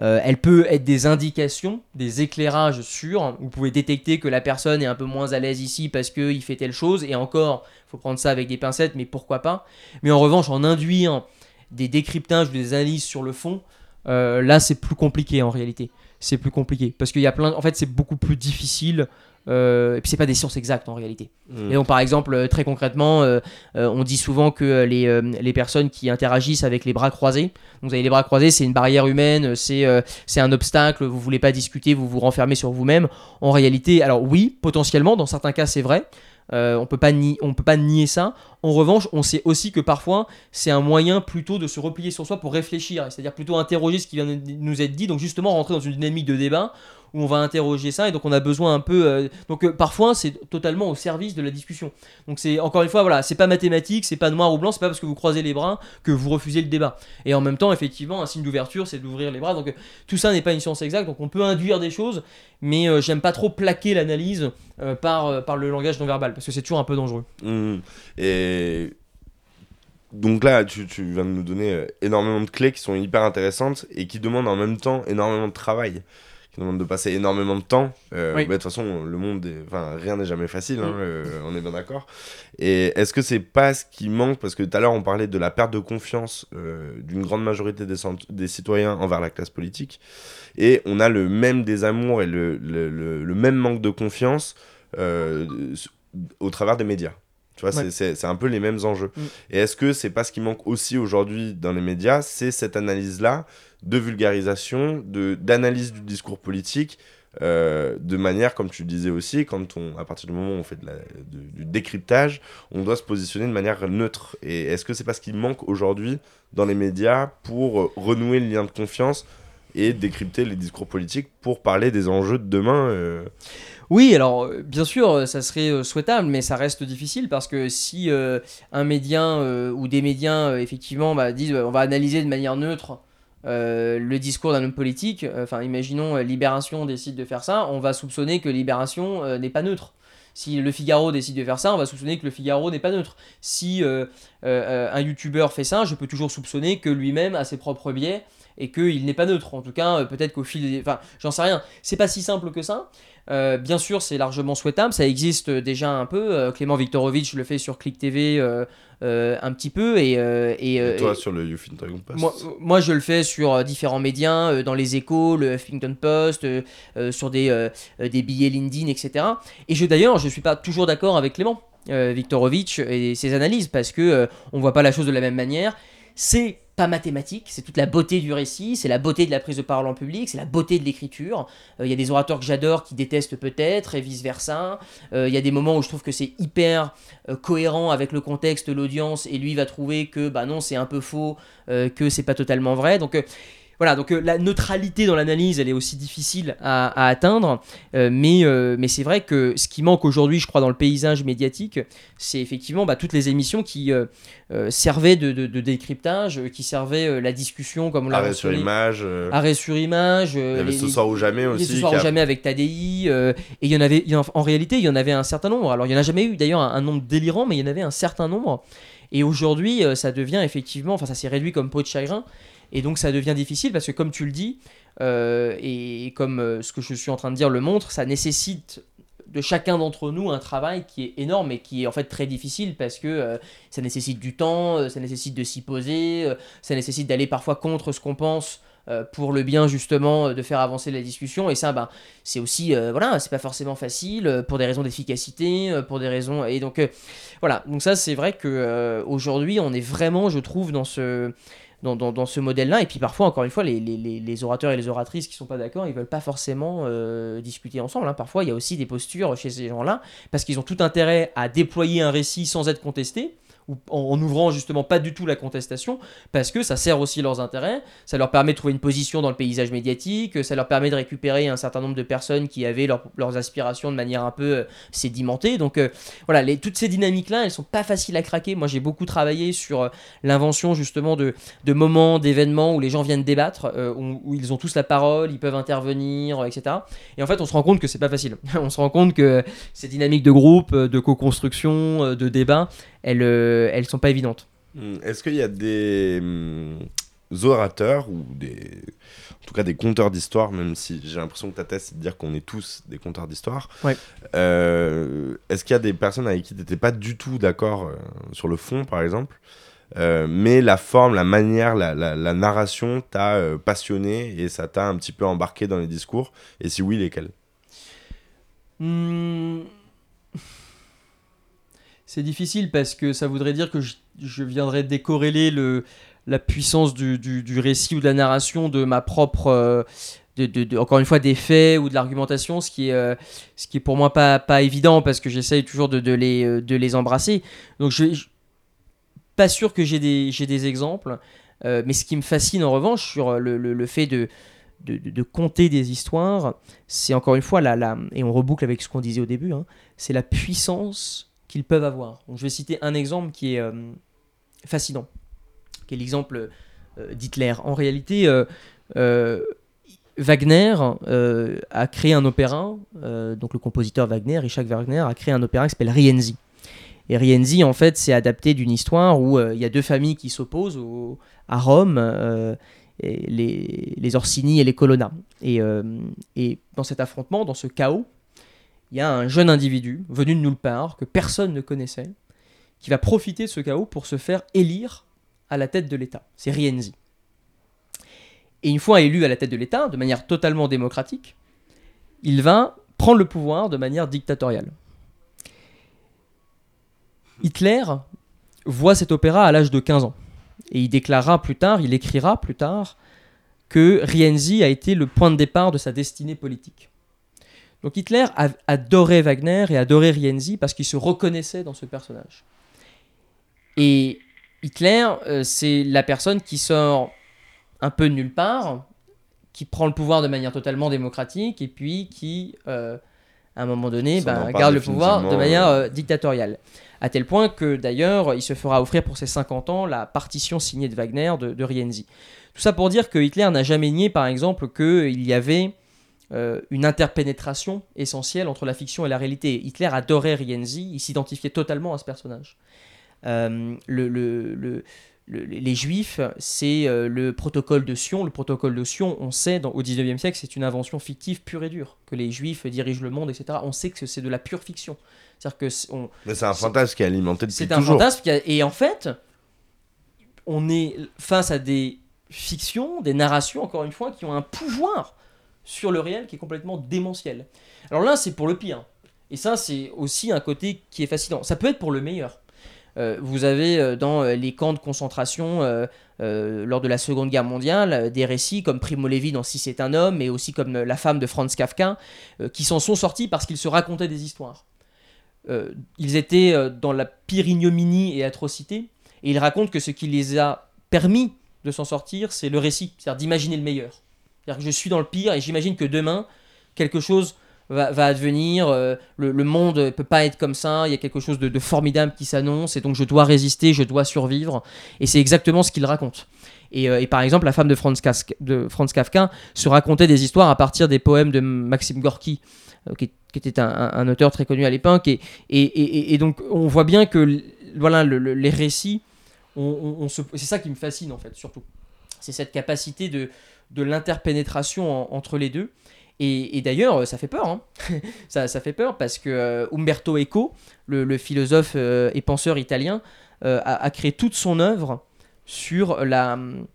Euh, elle peut être des indications, des éclairages sûrs. Vous pouvez détecter que la personne est un peu moins à l'aise ici parce qu'il fait telle chose. Et encore, il faut prendre ça avec des pincettes, mais pourquoi pas. Mais en revanche, en induire des décryptages ou des analyses sur le fond, euh, là, c'est plus compliqué en réalité. C'est plus compliqué parce qu'il y a plein. En fait, c'est beaucoup plus difficile euh, et puis c'est pas des sciences exactes en réalité. Mm. Et donc par exemple euh, très concrètement, euh, on dit souvent que les, les, personnes qui interagissent avec les bras croisés, donc vous avez les bras croisés, c'est une barrière humaine, c'est c'est un obstacle, vous voulez pas discuter, vous vous renfermez sur vous-même. En réalité, alors oui, potentiellement dans certains cas c'est vrai. on peut pas on peut pas nier ça. En revanche, on sait aussi que parfois c'est un moyen plutôt de se replier sur soi pour réfléchir, c'est-à-dire plutôt interroger ce qui vient de nous être dit, donc justement rentrer dans une dynamique de débat où on va interroger ça et donc on a besoin un peu euh, donc euh, parfois c'est totalement au service de la discussion. Donc c'est encore une fois voilà c'est pas mathématique c'est pas noir ou blanc c'est pas parce que vous croisez les bras que vous refusez le débat. Et en même temps effectivement un signe d'ouverture c'est d'ouvrir les bras. Donc euh, tout ça n'est pas une science exacte donc on peut induire des choses mais j'aime pas trop plaquer l'analyse par, par le langage non verbal parce que c'est toujours un peu dangereux. Mmh. et donc là, tu, tu, viens de nous donner énormément de clés qui sont hyper intéressantes et qui demandent en même temps énormément de travail qui demande de passer énormément de temps. Euh, de toute façon, le monde, enfin, rien n'est jamais facile, hein, mm. euh, on est bien d'accord. Et est-ce que c'est pas ce qui manque? Parce que tout à l'heure, on parlait de la perte de confiance euh, d'une grande majorité des, des, citoyens envers la classe politique. Et on a le même désamour et le, le, le, même manque de confiance au travers des médias. Tu vois, c'est un peu les mêmes enjeux. Mm. Et est-ce que c'est pas ce qui manque aussi aujourd'hui dans les médias C'est cette analyse-là de vulgarisation, de d'analyse du discours politique, euh, de manière, comme tu disais aussi, quand on, à partir du moment où on fait de la, du décryptage, on doit se positionner de manière neutre. Et est-ce que c'est pas ce qui manque aujourd'hui dans les médias pour euh, renouer le lien de confiance et décrypter les discours politiques pour parler des enjeux de demain euh? Oui, alors bien sûr, ça serait souhaitable, mais ça reste difficile parce que si un média ou des médias effectivement bah, disent on va analyser de manière neutre euh, le discours d'un homme politique, euh, enfin imaginons euh, Libération décide de faire ça, on va soupçonner que Libération n'est pas neutre. Si le Figaro décide de faire ça, on va soupçonner que le Figaro n'est pas neutre. Si euh, euh, un youtubeur fait ça, je peux toujours soupçonner que lui-même a ses propres biais et qu'il n'est pas neutre. En tout cas, euh, peut-être qu'au fil des... Enfin, j'en sais rien. C'est pas si simple que ça. Euh, bien sûr, c'est largement souhaitable. Ça existe déjà un peu. Euh, Clément Viktorovitch le fait sur Click TV euh, un petit peu. Et, et, Et toi, et- sur le Huffington Post moi, moi, je le fais sur différents médias, dans les échos, le Huffington Post, sur des, des billets LinkedIn, etc. Et je d'ailleurs, je suis pas toujours d'accord avec Clément Viktorovitch et ses analyses parce que on voit pas la chose de la même manière. C'est pas mathématique, c'est toute la beauté du récit, c'est la beauté de la prise de parole en public, c'est la beauté de l'écriture. Euh, Il y a des orateurs que j'adore qui détestent peut-être et vice versa. Il y a des moments où je trouve que c'est hyper euh, cohérent avec le contexte, l'audience, et lui va trouver que bah non c'est un peu faux, euh, que c'est pas totalement vrai. Donc euh, voilà, donc euh, la neutralité dans l'analyse, elle est aussi difficile à, à atteindre, euh, mais, euh, mais c'est vrai que ce qui manque aujourd'hui, je crois, dans le paysage médiatique, c'est effectivement bah, toutes les émissions qui servaient de, de- de décryptage, qui servaient la discussion, comme on l'a Arrêt sur image. Arrêt sur image. Il y avait les- ce soir ou jamais aussi. ce soir ou a- jamais avec Tadei, euh, et il y en avait, y en- en réalité, il y en avait un certain nombre. Alors, il y en a jamais eu d'ailleurs un, un nombre délirant, mais il y en avait un certain nombre. Et aujourd'hui, ça devient effectivement, enfin, ça s'est réduit comme peau de chagrin, et donc ça devient difficile parce que, comme tu le dis, euh, et comme euh, ce que je suis en train de dire le montre, ça nécessite de chacun d'entre nous un travail qui est énorme et qui est en fait très difficile parce que euh, ça nécessite du temps, ça nécessite de s'y poser, ça nécessite d'aller parfois contre ce qu'on pense pour le bien justement de faire avancer la discussion. Et ça ben c'est aussi euh, voilà c'est pas forcément facile pour des raisons d'efficacité pour des raisons et donc voilà. Donc ça c'est vrai que aujourd'hui on est vraiment je trouve dans ce dans, dans, ce modèle-là, et puis parfois, encore une fois, les, les, les- orateurs et les oratrices qui sont pas d'accord, ils veulent pas forcément euh, discuter ensemble. hein. Parfois, il y a aussi des postures chez ces gens-là, parce qu'ils ont tout intérêt à déployer un récit sans être contesté, ou en, en ouvrant justement pas du tout la contestation, parce que ça sert aussi leurs intérêts, ça leur permet de trouver une position dans le paysage médiatique, ça leur permet de récupérer un certain nombre de personnes qui avaient leur- leurs aspirations de manière un peu euh, sédimentée. Donc euh, voilà, les, toutes ces dynamiques-là, elles sont pas faciles à craquer. Moi, j'ai beaucoup travaillé sur euh, l'invention justement de, moments, d'événements où les gens viennent débattre, où, où ils ont tous la parole, ils peuvent intervenir, etc. Et en fait, on se rend compte que c'est pas facile. on se rend compte que ces dynamiques de groupe, de co-construction, de débat, elles, euh, elles sont pas évidentes. Hmm, Est-ce qu'il y a des hum, orateurs ou des. En tout cas, des conteurs d'histoire, même si j'ai l'impression que ta thèse, c'est de dire qu'on est tous des conteurs d'histoire. Ouais. Euh, Est-ce qu'il y a des personnes avec qui tu n'étais pas du tout d'accord euh, sur le fond, par exemple euh, mais la forme, la manière, la, la- la narration t'a passionné et ça t'a un petit peu embarqué dans les discours? Et si oui, lesquels? Hmm. C'est difficile parce que ça voudrait dire que je, je viendrais décorréler le, la puissance du, du- récit ou de la narration de ma propre. euh, de, de- encore une fois, des faits ou de l'argumentation, ce, qui est, euh, ce qui est pour moi pas, pas évident parce que j'essaye toujours de, les, euh, de les embrasser. Donc, je, pas sûr que j'ai des, des exemples. mais ce qui me fascine en revanche sur le, le- le fait de, de, de- conter des histoires, c'est encore une fois la, la et on reboucle avec ce qu'on disait au début, hein, c'est la puissance qu'ils peuvent avoir. Je vais citer un exemple qui est euh, fascinant, qui est l'exemple euh, d'Hitler. En réalité, euh, Wagner a créé un opéra, donc le compositeur Wagner, Richard Wagner, a créé un opéra qui s'appelle Rienzi. Et Rienzi, en fait, c'est adapté d'une histoire où il y a deux familles qui s'opposent à Rome, les, Orsini et les Colonna. Et dans cet affrontement, dans ce chaos, il y a un jeune individu venu de nulle part, que personne ne connaissait, qui va profiter de ce chaos pour se faire élire à la tête de l'État. C'est Rienzi. Et une fois élu à la tête de l'État, de manière totalement démocratique, il va prendre le pouvoir de manière dictatoriale. Hitler voit cet opéra à l'âge de 15 ans. Et il déclarera plus tard, il écrira plus tard, que Rienzi a été le point de départ de sa destinée politique. Donc Hitler adorait Wagner et adorait Rienzi parce qu'il se reconnaissait dans ce personnage. Et Hitler, euh, c'est la personne qui sort un peu de nulle part, qui prend le pouvoir de manière totalement démocratique et puis qui, euh, à un moment donné, empare garde le pouvoir de manière euh. euh, dictatoriale. À tel point que d'ailleurs, il se fera offrir pour ses 50 ans la partition signée de Wagner de, de Rienzi. Tout ça pour dire que Hitler n'a jamais nié, par exemple, qu'il y avait euh, une interpénétration essentielle entre la fiction et la réalité. Hitler adorait Rienzi, il s'identifiait totalement à ce personnage. Euh, le, le, le, les Juifs, c'est euh, le protocole de Sion. Le protocole de Sion, on sait dans, au 19e siècle, c'est une invention fictive pure et dure. Que les Juifs dirigent le monde, etc. On sait que c'est de la pure fiction. C'est-à-dire que on, Mais c'est un fantasme qui est alimenté depuis c'est toujours. un fantasme. qui a- et en fait, on est face à des fictions, des narrations, encore une fois, qui ont un pouvoir sur le réel qui est complètement démentiel. Alors là, c'est pour le pire. Et ça, c'est aussi un côté qui est fascinant. Ça peut être pour le meilleur. Euh, vous avez euh, dans euh, les camps de concentration lors de la Seconde Guerre mondiale des récits comme Primo Levi dans Si c'est un homme, mais aussi comme La femme de Franz Kafka, qui s'en sont sortis parce qu'ils se racontaient des histoires. Ils étaient dans la pire ignominie et atrocité, et ils racontent que ce qui les a permis de s'en sortir, c'est le récit, c'est-à-dire d'imaginer le meilleur. C'est-à-dire que je suis dans le pire et j'imagine que demain, quelque chose va, va advenir, euh, le, monde ne peut pas être comme ça, il y a quelque chose de, formidable qui s'annonce, et donc je dois résister, je dois survivre, et c'est exactement ce qu'ils racontent. Et, euh, par exemple, la femme de Franz, Kafka se racontait des histoires à partir des poèmes de Maxime Gorky, euh, qui, était un, auteur très connu à l'époque, et, donc on voit bien que voilà, le- le- les récits, c'est ça qui me fascine en fait, surtout. C'est cette capacité de, de l'interpénétration en- entre les deux. Et, d'ailleurs, ça fait peur. hein. ça, fait peur parce que euh, Umberto Eco, le, philosophe euh, et penseur italien, euh, a, créé toute son œuvre sur la, hum,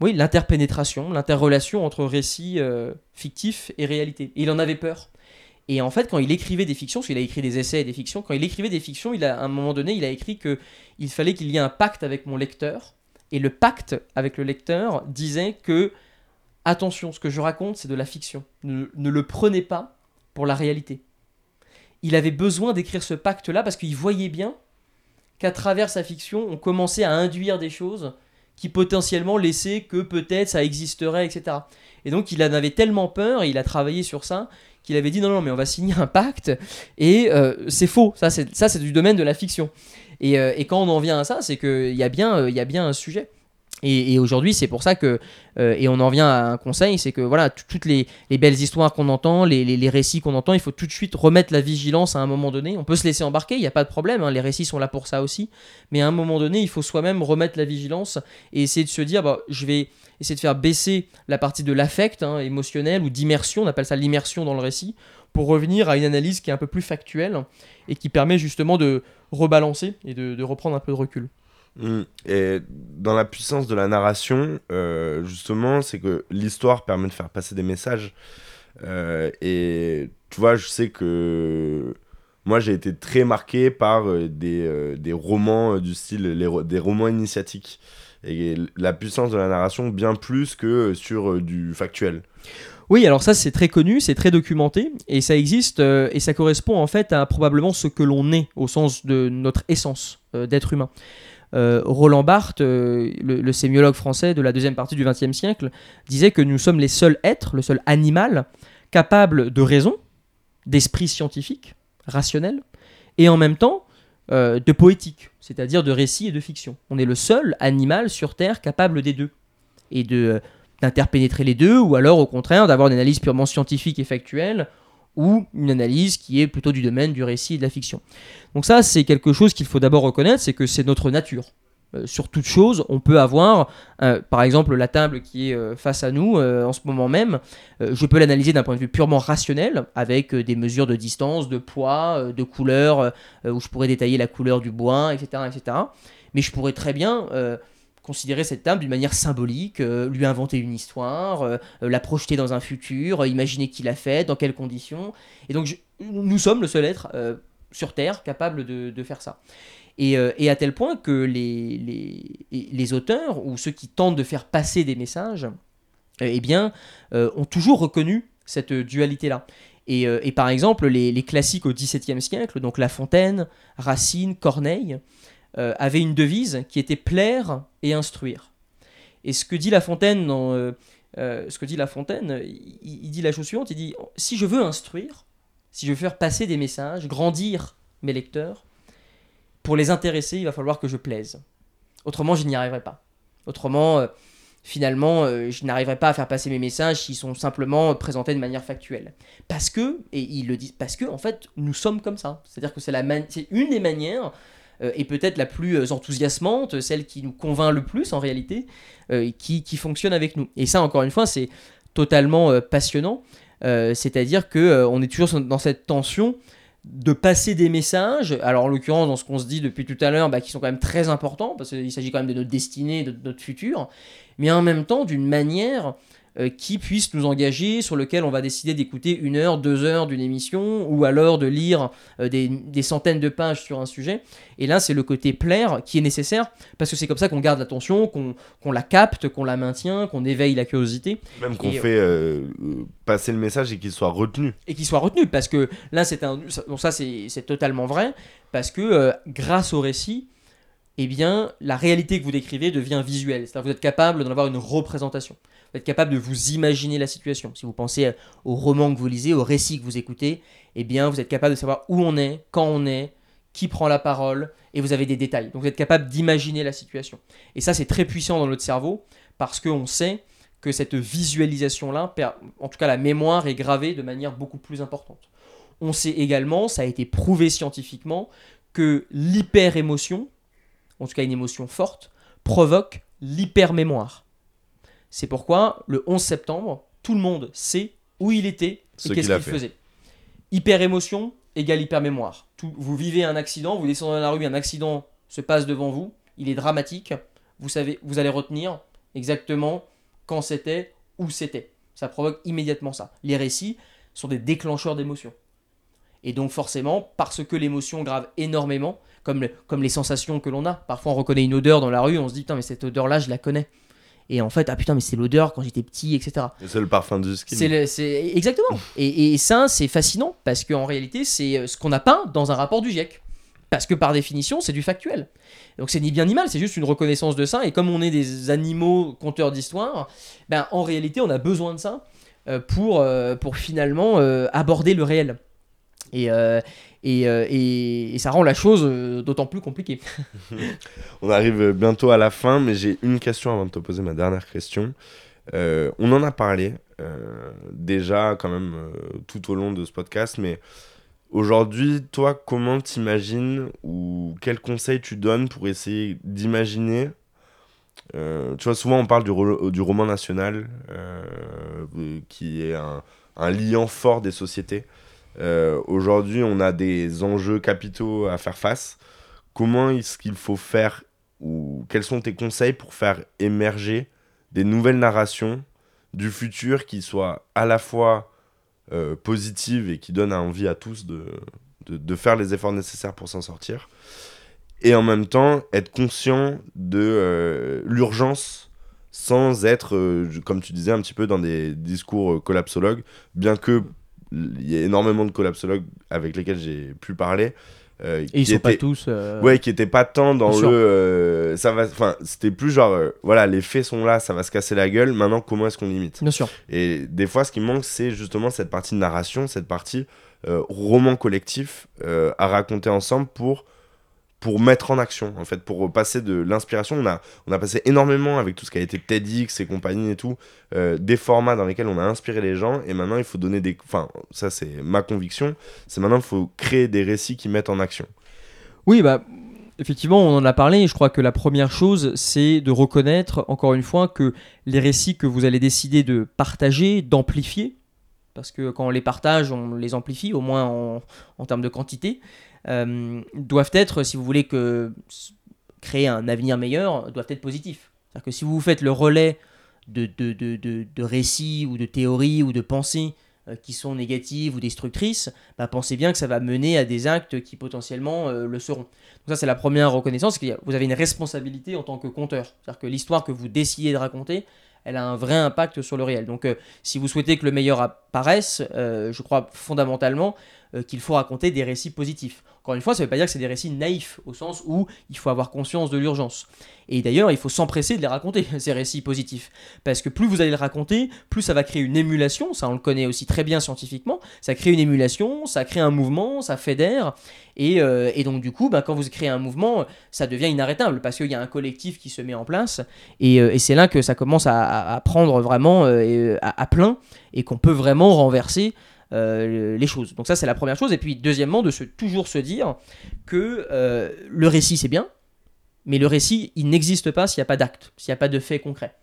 oui, l'interpénétration, l'interrelation entre récits fictifs et réalité. Et il en avait peur. Et en fait, quand il écrivait des fictions, parce qu'il a écrit des essais et des fictions, quand il écrivait des fictions, il a, à un moment donné, il a écrit que il fallait qu'il y ait un pacte avec mon lecteur. Et le pacte avec le lecteur disait que, attention, ce que je raconte, c'est de la fiction. Ne, le prenez pas pour la réalité. Il avait besoin d'écrire ce pacte-là parce qu'il voyait bien qu'à travers sa fiction, on commençait à induire des choses qui potentiellement laissaient que peut-être ça existerait, etc. Et donc il en avait tellement peur, et il a travaillé sur ça, qu'il avait dit non, non, mais on va signer un pacte, et euh, c'est faux, ça c'est du domaine de la fiction. Et, euh, et quand on en vient à ça, c'est qu'il y, a bien, euh, y a bien un sujet. Et, aujourd'hui, c'est pour ça que, euh, et on en vient à un conseil, c'est que voilà, toutes les, les belles histoires qu'on entend, les récits qu'on entend, il faut tout de suite remettre la vigilance à un moment donné. On peut se laisser embarquer, il n'y a pas de problème, hein, les récits sont là pour ça aussi. Mais à un moment donné, il faut soi-même remettre la vigilance et essayer de se dire, bah, je vais essayer de faire baisser la partie de l'affect hein, émotionnel ou d'immersion, on appelle ça l'immersion dans le récit, pour revenir à une analyse qui est un peu plus factuelle et qui permet justement de rebalancer et de, reprendre un peu de recul. Mm. Et dans la puissance de la narration, euh, justement, c'est que l'histoire permet de faire passer des messages. Euh, et tu vois, je sais que moi, j'ai été très marqué par euh, des, romans du style, des romans initiatiques. Et la puissance de la narration, bien plus que sur du factuel. Oui, alors ça c'est très connu, c'est très documenté et ça existe euh, et ça correspond en fait à probablement ce que l'on est au sens de notre essence euh, d'être humain. Euh, Roland Barthes, le, le sémiologue français de la deuxième partie du XXe siècle, disait que nous sommes les seuls êtres, le seul animal capable de raison, d'esprit scientifique, rationnel, et en même temps de poétique, c'est-à-dire de récit et de fiction. On est le seul animal sur Terre capable des deux et de d'interpénétrer les deux, ou alors au contraire d'avoir une analyse purement scientifique et factuelle, ou une analyse qui est plutôt du domaine du récit et de la fiction. Donc ça, c'est quelque chose qu'il faut d'abord reconnaître, c'est que c'est notre nature. Euh, sur toute chose, on peut avoir, euh, par exemple, la table qui est euh, face à nous en ce moment même, je peux l'analyser d'un point de vue purement rationnel, avec des mesures de distance, de poids, de couleur, où je pourrais détailler la couleur du bois, etc. etc. Mais je pourrais très bien considérer cette table d'une manière symbolique, euh, lui inventer une histoire, euh, euh, la projeter dans un futur, imaginer qui l'a fait, dans quelles conditions. Et donc nous sommes le seul être sur Terre capable de, faire ça. Et, à tel point que les, auteurs ou ceux qui tentent de faire passer des messages, eh bien, ont toujours reconnu cette dualité-là. Et, et par exemple, les, les classiques au XVIIe siècle, donc La Fontaine, Racine, Corneille, euh, avaient une devise qui était plaire et instruire. Et ce que dit La Fontaine euh, euh, ce que dit La Fontaine, il, dit la chose suivante, il dit si je veux instruire, si je veux faire passer des messages, grandir mes lecteurs, pour les intéresser, il va falloir que je plaise. Autrement, je n'y arriverai pas. Autrement, finalement, je n'arriverai pas à faire passer mes messages s'ils sont simplement présentés de manière factuelle. Parce que, et ils le disent, parce que, en fait, nous sommes comme ça. C'est-à-dire que c'est la c'est une des manières, euh, et peut-être la plus euh, enthousiasmante, celle qui nous convainc le plus en réalité, qui, qui, fonctionne avec nous. Et ça, encore une fois, c'est totalement passionnant. C'est-à-dire que on est toujours dans cette tension de passer des messages, alors en l'occurrence dans ce qu'on se dit depuis tout à l'heure, bah, qui sont quand même très importants, parce qu'il s'agit quand même de notre destinée, de notre futur, mais en même temps d'une manière euh, qui puisse nous engager, sur lequel on va décider d'écouter une heure, deux heures d'une émission, ou alors de lire euh, des, centaines de pages sur un sujet. Et là, c'est le côté plaire qui est nécessaire, parce que c'est comme ça qu'on garde l'attention, qu'on la capte, qu'on la maintient, qu'on éveille la curiosité. Même qu'on fait euh, passer le message et qu'il soit retenu. Et qu'il soit retenu, parce que là, c'est un... Bon, ça, c'est totalement vrai, parce que grâce au récit, eh bien, la réalité que vous décrivez devient visuelle. C'est-à-dire que vous êtes capable d'en avoir une représentation. Vous êtes capable de vous imaginer la situation. Si vous pensez au roman que vous lisez, au récit que vous écoutez, eh bien, vous êtes capable de savoir où on est, quand on est, qui prend la parole, et vous avez des détails. Donc, vous êtes capable d'imaginer la situation. Et ça, c'est très puissant dans notre cerveau, parce qu'on sait que cette visualisation-là, en tout cas la mémoire, est gravée de manière beaucoup plus importante. On sait également, ça a été prouvé scientifiquement, que l'hyper-émotion, en tout cas une émotion forte, provoque l'hypermémoire. C'est pourquoi le 11 septembre, tout le monde sait où il était et qu'est-ce qu'il faisait. Hyper émotion égale hyper mémoire. vous vivez un accident, vous descendez dans la rue, un accident se passe devant vous, il est dramatique, vous savez, vous allez retenir exactement quand c'était, où c'était. Ça provoque immédiatement ça. Les récits sont des déclencheurs d'émotions. Et donc forcément, parce que l'émotion grave énormément, comme, comme les sensations que l'on a. Parfois on reconnaît une odeur dans la rue, on se dit, putain, mais cette odeur-là, je la connais. Et en fait, ah putain, mais c'est l'odeur quand j'étais petit, etc. C'est le parfum du ski. C'est exactement. et, et, ça, c'est fascinant parce qu'en réalité, c'est euh, ce qu'on a peint dans un rapport du GIEC. Parce que par définition, c'est du factuel. Donc c'est ni bien ni mal, c'est juste une reconnaissance de ça. Et comme on est des animaux conteurs d'histoire, ben, en réalité, on a besoin de ça euh, pour, euh, pour finalement aborder le réel. Et, euh, euh, et, ça rend la chose euh, d'autant plus compliquée. on arrive bientôt à la fin, mais j'ai une question avant de te poser ma dernière question. on en a parlé déjà quand même tout au long de ce podcast, mais aujourd'hui, toi, comment t'imagines ou quels conseils tu donnes pour essayer d'imaginer tu vois, souvent on parle du, roman national, qui est un, un liant fort des sociétés. Euh, aujourd'hui, on a des enjeux capitaux à faire face. Comment est-ce qu'il faut faire ou quels sont tes conseils pour faire émerger des nouvelles narrations du futur qui soient à la fois euh, positives et qui donnent envie à tous de, de, faire les efforts nécessaires pour s'en sortir et en même temps être conscient de euh, l'urgence sans être, comme tu disais, un petit peu dans des discours collapsologues, bien que il y a énormément de collapsologues avec lesquels j'ai pu parler. Euh, et ils sont pas tous. Euh, ouais, qui étaient pas tant dans le. Euh, ça va. Enfin, c'était plus genre, voilà, les faits sont là, ça va se casser la gueule. Maintenant, comment est-ce qu'on limite? Bien sûr. Et des fois, ce qui manque, c'est justement cette partie de narration, cette partie roman collectif à raconter ensemble pour pour mettre en action, en fait, pour passer de l'inspiration. On a, on a passé énormément avec tout ce qui a été TEDx et compagnie et tout, euh, des formats dans lesquels on a inspiré les gens, et maintenant il faut donner des... Enfin, ça c'est ma conviction, c'est maintenant il faut créer des récits qui mettent en action. Oui, bah... Effectivement, on en a parlé, et je crois que la première chose, c'est de reconnaître, encore une fois, que les récits que vous allez décider de partager, d'amplifier, parce que quand on les partage, on les amplifie, au moins en, en termes de quantité, doivent être, si vous voulez que créer un avenir meilleur, doivent être positifs. C'est-à-dire que si vous faites le relais de, de, de, de, récits ou de théories ou de pensées euh, qui sont négatives ou destructrices, bah pensez bien que ça va mener à des actes qui potentiellement euh, le seront. Donc ça c'est la première reconnaissance, que vous avez une responsabilité en tant que conteur. C'est-à-dire que l'histoire que vous décidez de raconter, elle a un vrai impact sur le réel. Donc si vous souhaitez que le meilleur apparaisse, je crois fondamentalement, euh, qu'il faut raconter des récits positifs. Encore une fois, ça ne veut pas dire que c'est des récits naïfs, au sens où il faut avoir conscience de l'urgence. Et d'ailleurs, il faut s'empresser de les raconter, ces récits positifs. Parce que plus vous allez les raconter, plus ça va créer une émulation, ça on le connaît aussi très bien scientifiquement, ça crée une émulation, ça crée un mouvement, ça fédère, et, euh, et donc du coup, bah, quand vous créez un mouvement, ça devient inarrêtable, parce qu'il y a un collectif qui se met en place, et, euh, c'est là que ça commence à, prendre vraiment à, plein, et qu'on peut vraiment renverser euh, les choses. Donc ça c'est la première chose. Et puis deuxièmement, de se, toujours se dire que euh, le récit c'est bien, mais le récit il n'existe pas s'il n'y a pas d'acte, s'il n'y a pas de fait concret.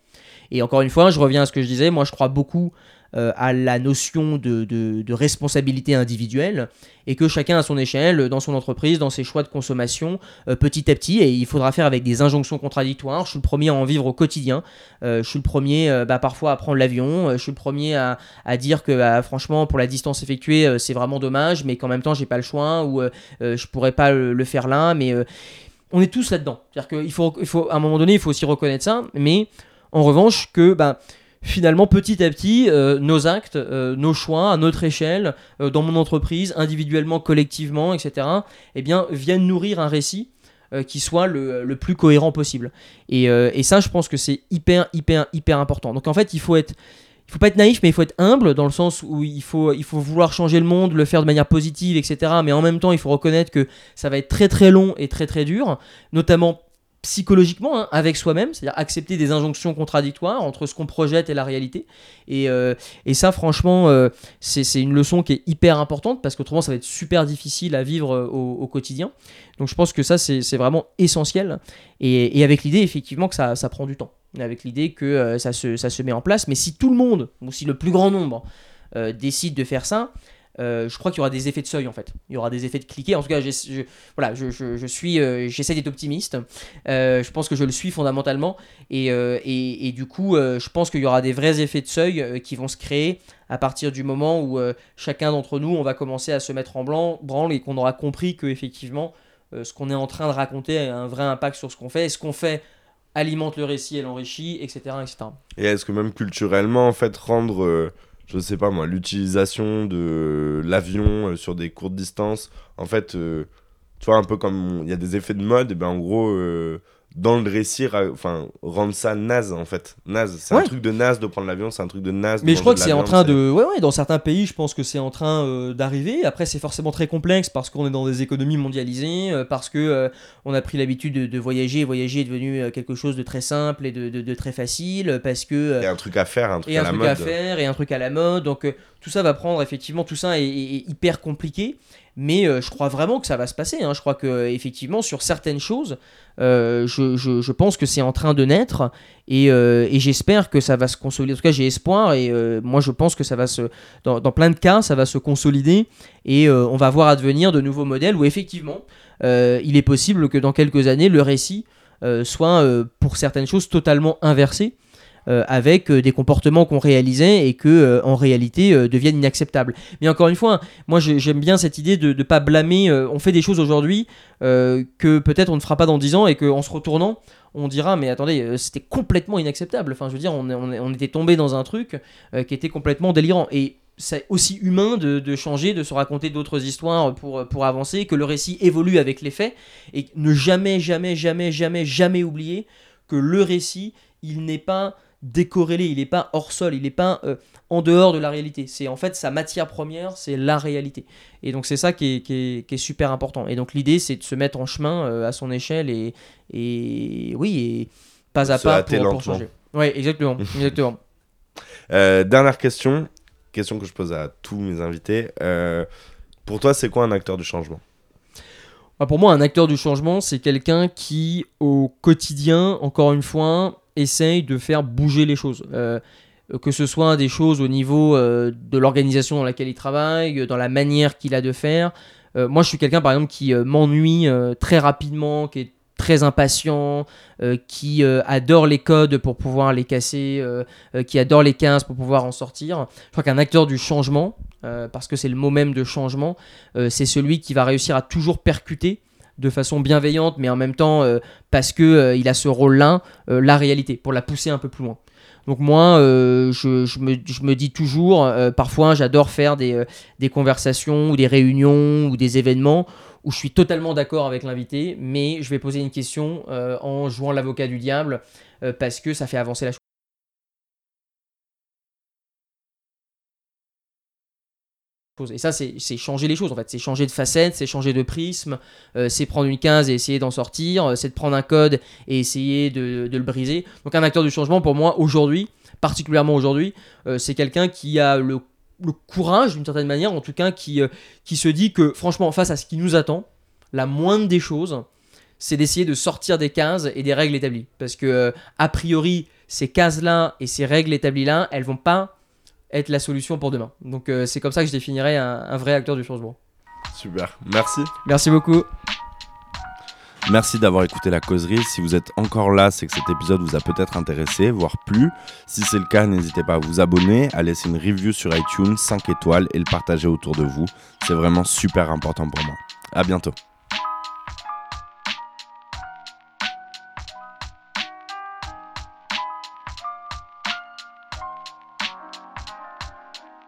Et encore une fois, je reviens à ce que je disais, moi je crois beaucoup euh, à la notion de, responsabilité individuelle et que chacun à son échelle, dans son entreprise, dans ses choix de consommation, euh, petit à petit, et il faudra faire avec des injonctions contradictoires. Je suis le premier à en vivre au quotidien. Euh, je suis le premier bah, parfois à prendre l'avion. je suis le premier à, dire que bah, franchement, pour la distance effectuée, c'est vraiment dommage, mais qu'en même temps, j'ai pas le choix ou je pourrais pas le, faire là. Mais on est tous là-dedans. C'est-à-dire qu'il faut, il faut, à un moment donné, il faut aussi reconnaître ça. Mais en revanche, que bah, finalement, petit à petit, euh, nos actes, euh, nos choix, à notre échelle, euh, dans mon entreprise, individuellement, collectivement, etc., eh bien, viennent nourrir un récit qui soit le, le, plus cohérent possible. Et, et ça, je pense que c'est hyper, hyper, hyper important. Donc en fait, il faut être... Il faut pas être naïf, mais il faut être humble dans le sens où il faut, il faut vouloir changer le monde, le faire de manière positive, etc. Mais en même temps, il faut reconnaître que ça va être très très long et très très dur, notamment psychologiquement hein, avec soi-même, c'est-à-dire accepter des injonctions contradictoires entre ce qu'on projette et la réalité. Et, euh, et ça, franchement, euh, c'est une leçon qui est hyper importante parce qu'autrement, ça va être super difficile à vivre euh, au, quotidien. Donc je pense que ça, c'est vraiment essentiel. Et, et avec l'idée, effectivement, que ça, ça, prend du temps. Avec l'idée que ça, se, ça se met en place. Mais si tout le monde, ou si le plus grand nombre, décide de faire ça, euh, je crois qu'il y aura des effets de seuil en fait. Il y aura des effets de cliquet. En tout cas, voilà, je, suis, euh, j'essaie d'être optimiste. Euh, je pense que je le suis fondamentalement. Et, du coup, je pense qu'il y aura des vrais effets de seuil qui vont se créer à partir du moment où chacun d'entre nous, on va commencer à se mettre en blanc, branle et qu'on aura compris que effectivement, ce qu'on est en train de raconter a un vrai impact sur ce qu'on fait. Et ce qu'on fait alimente le récit et l'enrichit, etc., etc. Et est-ce que même culturellement, en fait, rendre je sais pas moi, l'utilisation de l'avion euh, sur des courtes distances. En fait, euh, tu vois, un peu comme il y a des effets de mode, et ben en gros, euh, dans le récit, enfin, rendre ça naze en fait. Naze, c'est Ouais. un truc de naze de prendre l'avion, c'est un truc de naze. de Mais je crois que c'est en train de. Ouais, ouais, dans certains pays, je pense que c'est en train euh, d'arriver. Après, c'est forcément très complexe parce qu'on est dans des économies mondialisées, euh, parce que euh, on a pris l'habitude de, de voyager. Voyager est devenu quelque chose de très simple et de, de- de très facile, parce que. Il y a un truc à faire, un truc et à un la truc mode. à faire et un truc à la mode. Donc tout ça va prendre effectivement, tout ça est, est- est hyper compliqué. Mais euh, je crois vraiment que ça va se passer. hein. Je crois que effectivement sur certaines choses, euh, je, pense que c'est en train de naître et, euh, et j'espère que ça va se consolider. En tout cas, j'ai espoir et moi je pense que ça va se, dans, plein de cas, ça va se consolider et on va voir advenir de nouveaux modèles où effectivement, il est possible que dans quelques années le récit soit pour certaines choses totalement inversé avec euh, des comportements qu'on réalisait et que euh, en réalité euh, deviennent inacceptables. Mais encore une fois, moi je- j'aime bien cette idée de ne pas blâmer. euh, on fait des choses aujourd'hui euh, que peut-être on ne fera pas dans 10 ans et qu'en se retournant, on dira mais attendez, euh, c'était complètement inacceptable. Enfin, je veux dire, on, était tombé dans un truc euh, qui était complètement délirant. Et c'est aussi humain de, de changer, de se raconter d'autres histoires pour, pour avancer, que le récit évolue avec les faits et ne jamais, jamais, jamais, jamais, jamais oublier que le récit, il n'est pas décorrélé, il n'est pas hors sol, il n'est pas euh, en dehors de la réalité. C'est en fait sa matière première, c'est la réalité. Et donc c'est ça qui est, qui, est, qui est, super important. Et donc l'idée c'est de se mettre en chemin euh, à son échelle et, et oui, et pas à Se pas pour, changer. Ouais, exactement, exactement. Euh, dernière question, question que je pose à tous mes invités. Pour toi, c'est quoi un acteur du changement? Bah, Pour moi, un acteur du changement, c'est quelqu'un qui, au quotidien, encore une fois, essaye de faire bouger les choses. Euh, que ce soit des choses au niveau euh, de l'organisation dans laquelle il travaille, dans la manière qu'il a de faire. Euh, moi, je suis quelqu'un, par exemple, qui m'ennuie très rapidement, qui est très impatient, qui adore les codes pour pouvoir les casser, qui adore les 15 pour pouvoir en sortir. Je crois qu'un acteur du changement, parce que c'est le mot même de changement, c'est celui qui va réussir à toujours percuter de façon bienveillante, mais en même temps parce que il a ce rôle-là, la réalité, pour la pousser un peu plus loin. Donc moi, je, me, dis toujours, parfois j'adore faire des, conversations ou des réunions ou des événements où je suis totalement d'accord avec l'invité, mais je vais poser une question en jouant l'avocat du diable parce que ça fait avancer la Et ça, c'est changer les choses en fait. C'est changer de facette, c'est changer de prisme, euh, c'est prendre une case et essayer d'en sortir, euh, c'est de prendre un code et essayer de, le briser. Donc, un acteur du changement, pour moi, aujourd'hui, particulièrement aujourd'hui, euh, c'est quelqu'un qui a le, courage, d'une certaine manière, en tout cas, qui, qui se dit que, franchement, face à ce qui nous attend, la moindre des choses, c'est d'essayer de sortir des cases et des règles établies. Parce que, a priori, ces cases-là et ces règles établies-là, elles vont pas être la solution pour demain. Donc euh, c'est comme ça que je définirais un, vrai acteur du changement. Super, merci. Merci beaucoup. Merci d'avoir écouté la causerie. Si vous êtes encore là, c'est que cet épisode vous a peut-être intéressé, voire plus. Si c'est le cas, n'hésitez pas à vous abonner, à laisser une review sur iTunes, 5 étoiles et le partager autour de vous. C'est vraiment super important pour moi. À bientôt.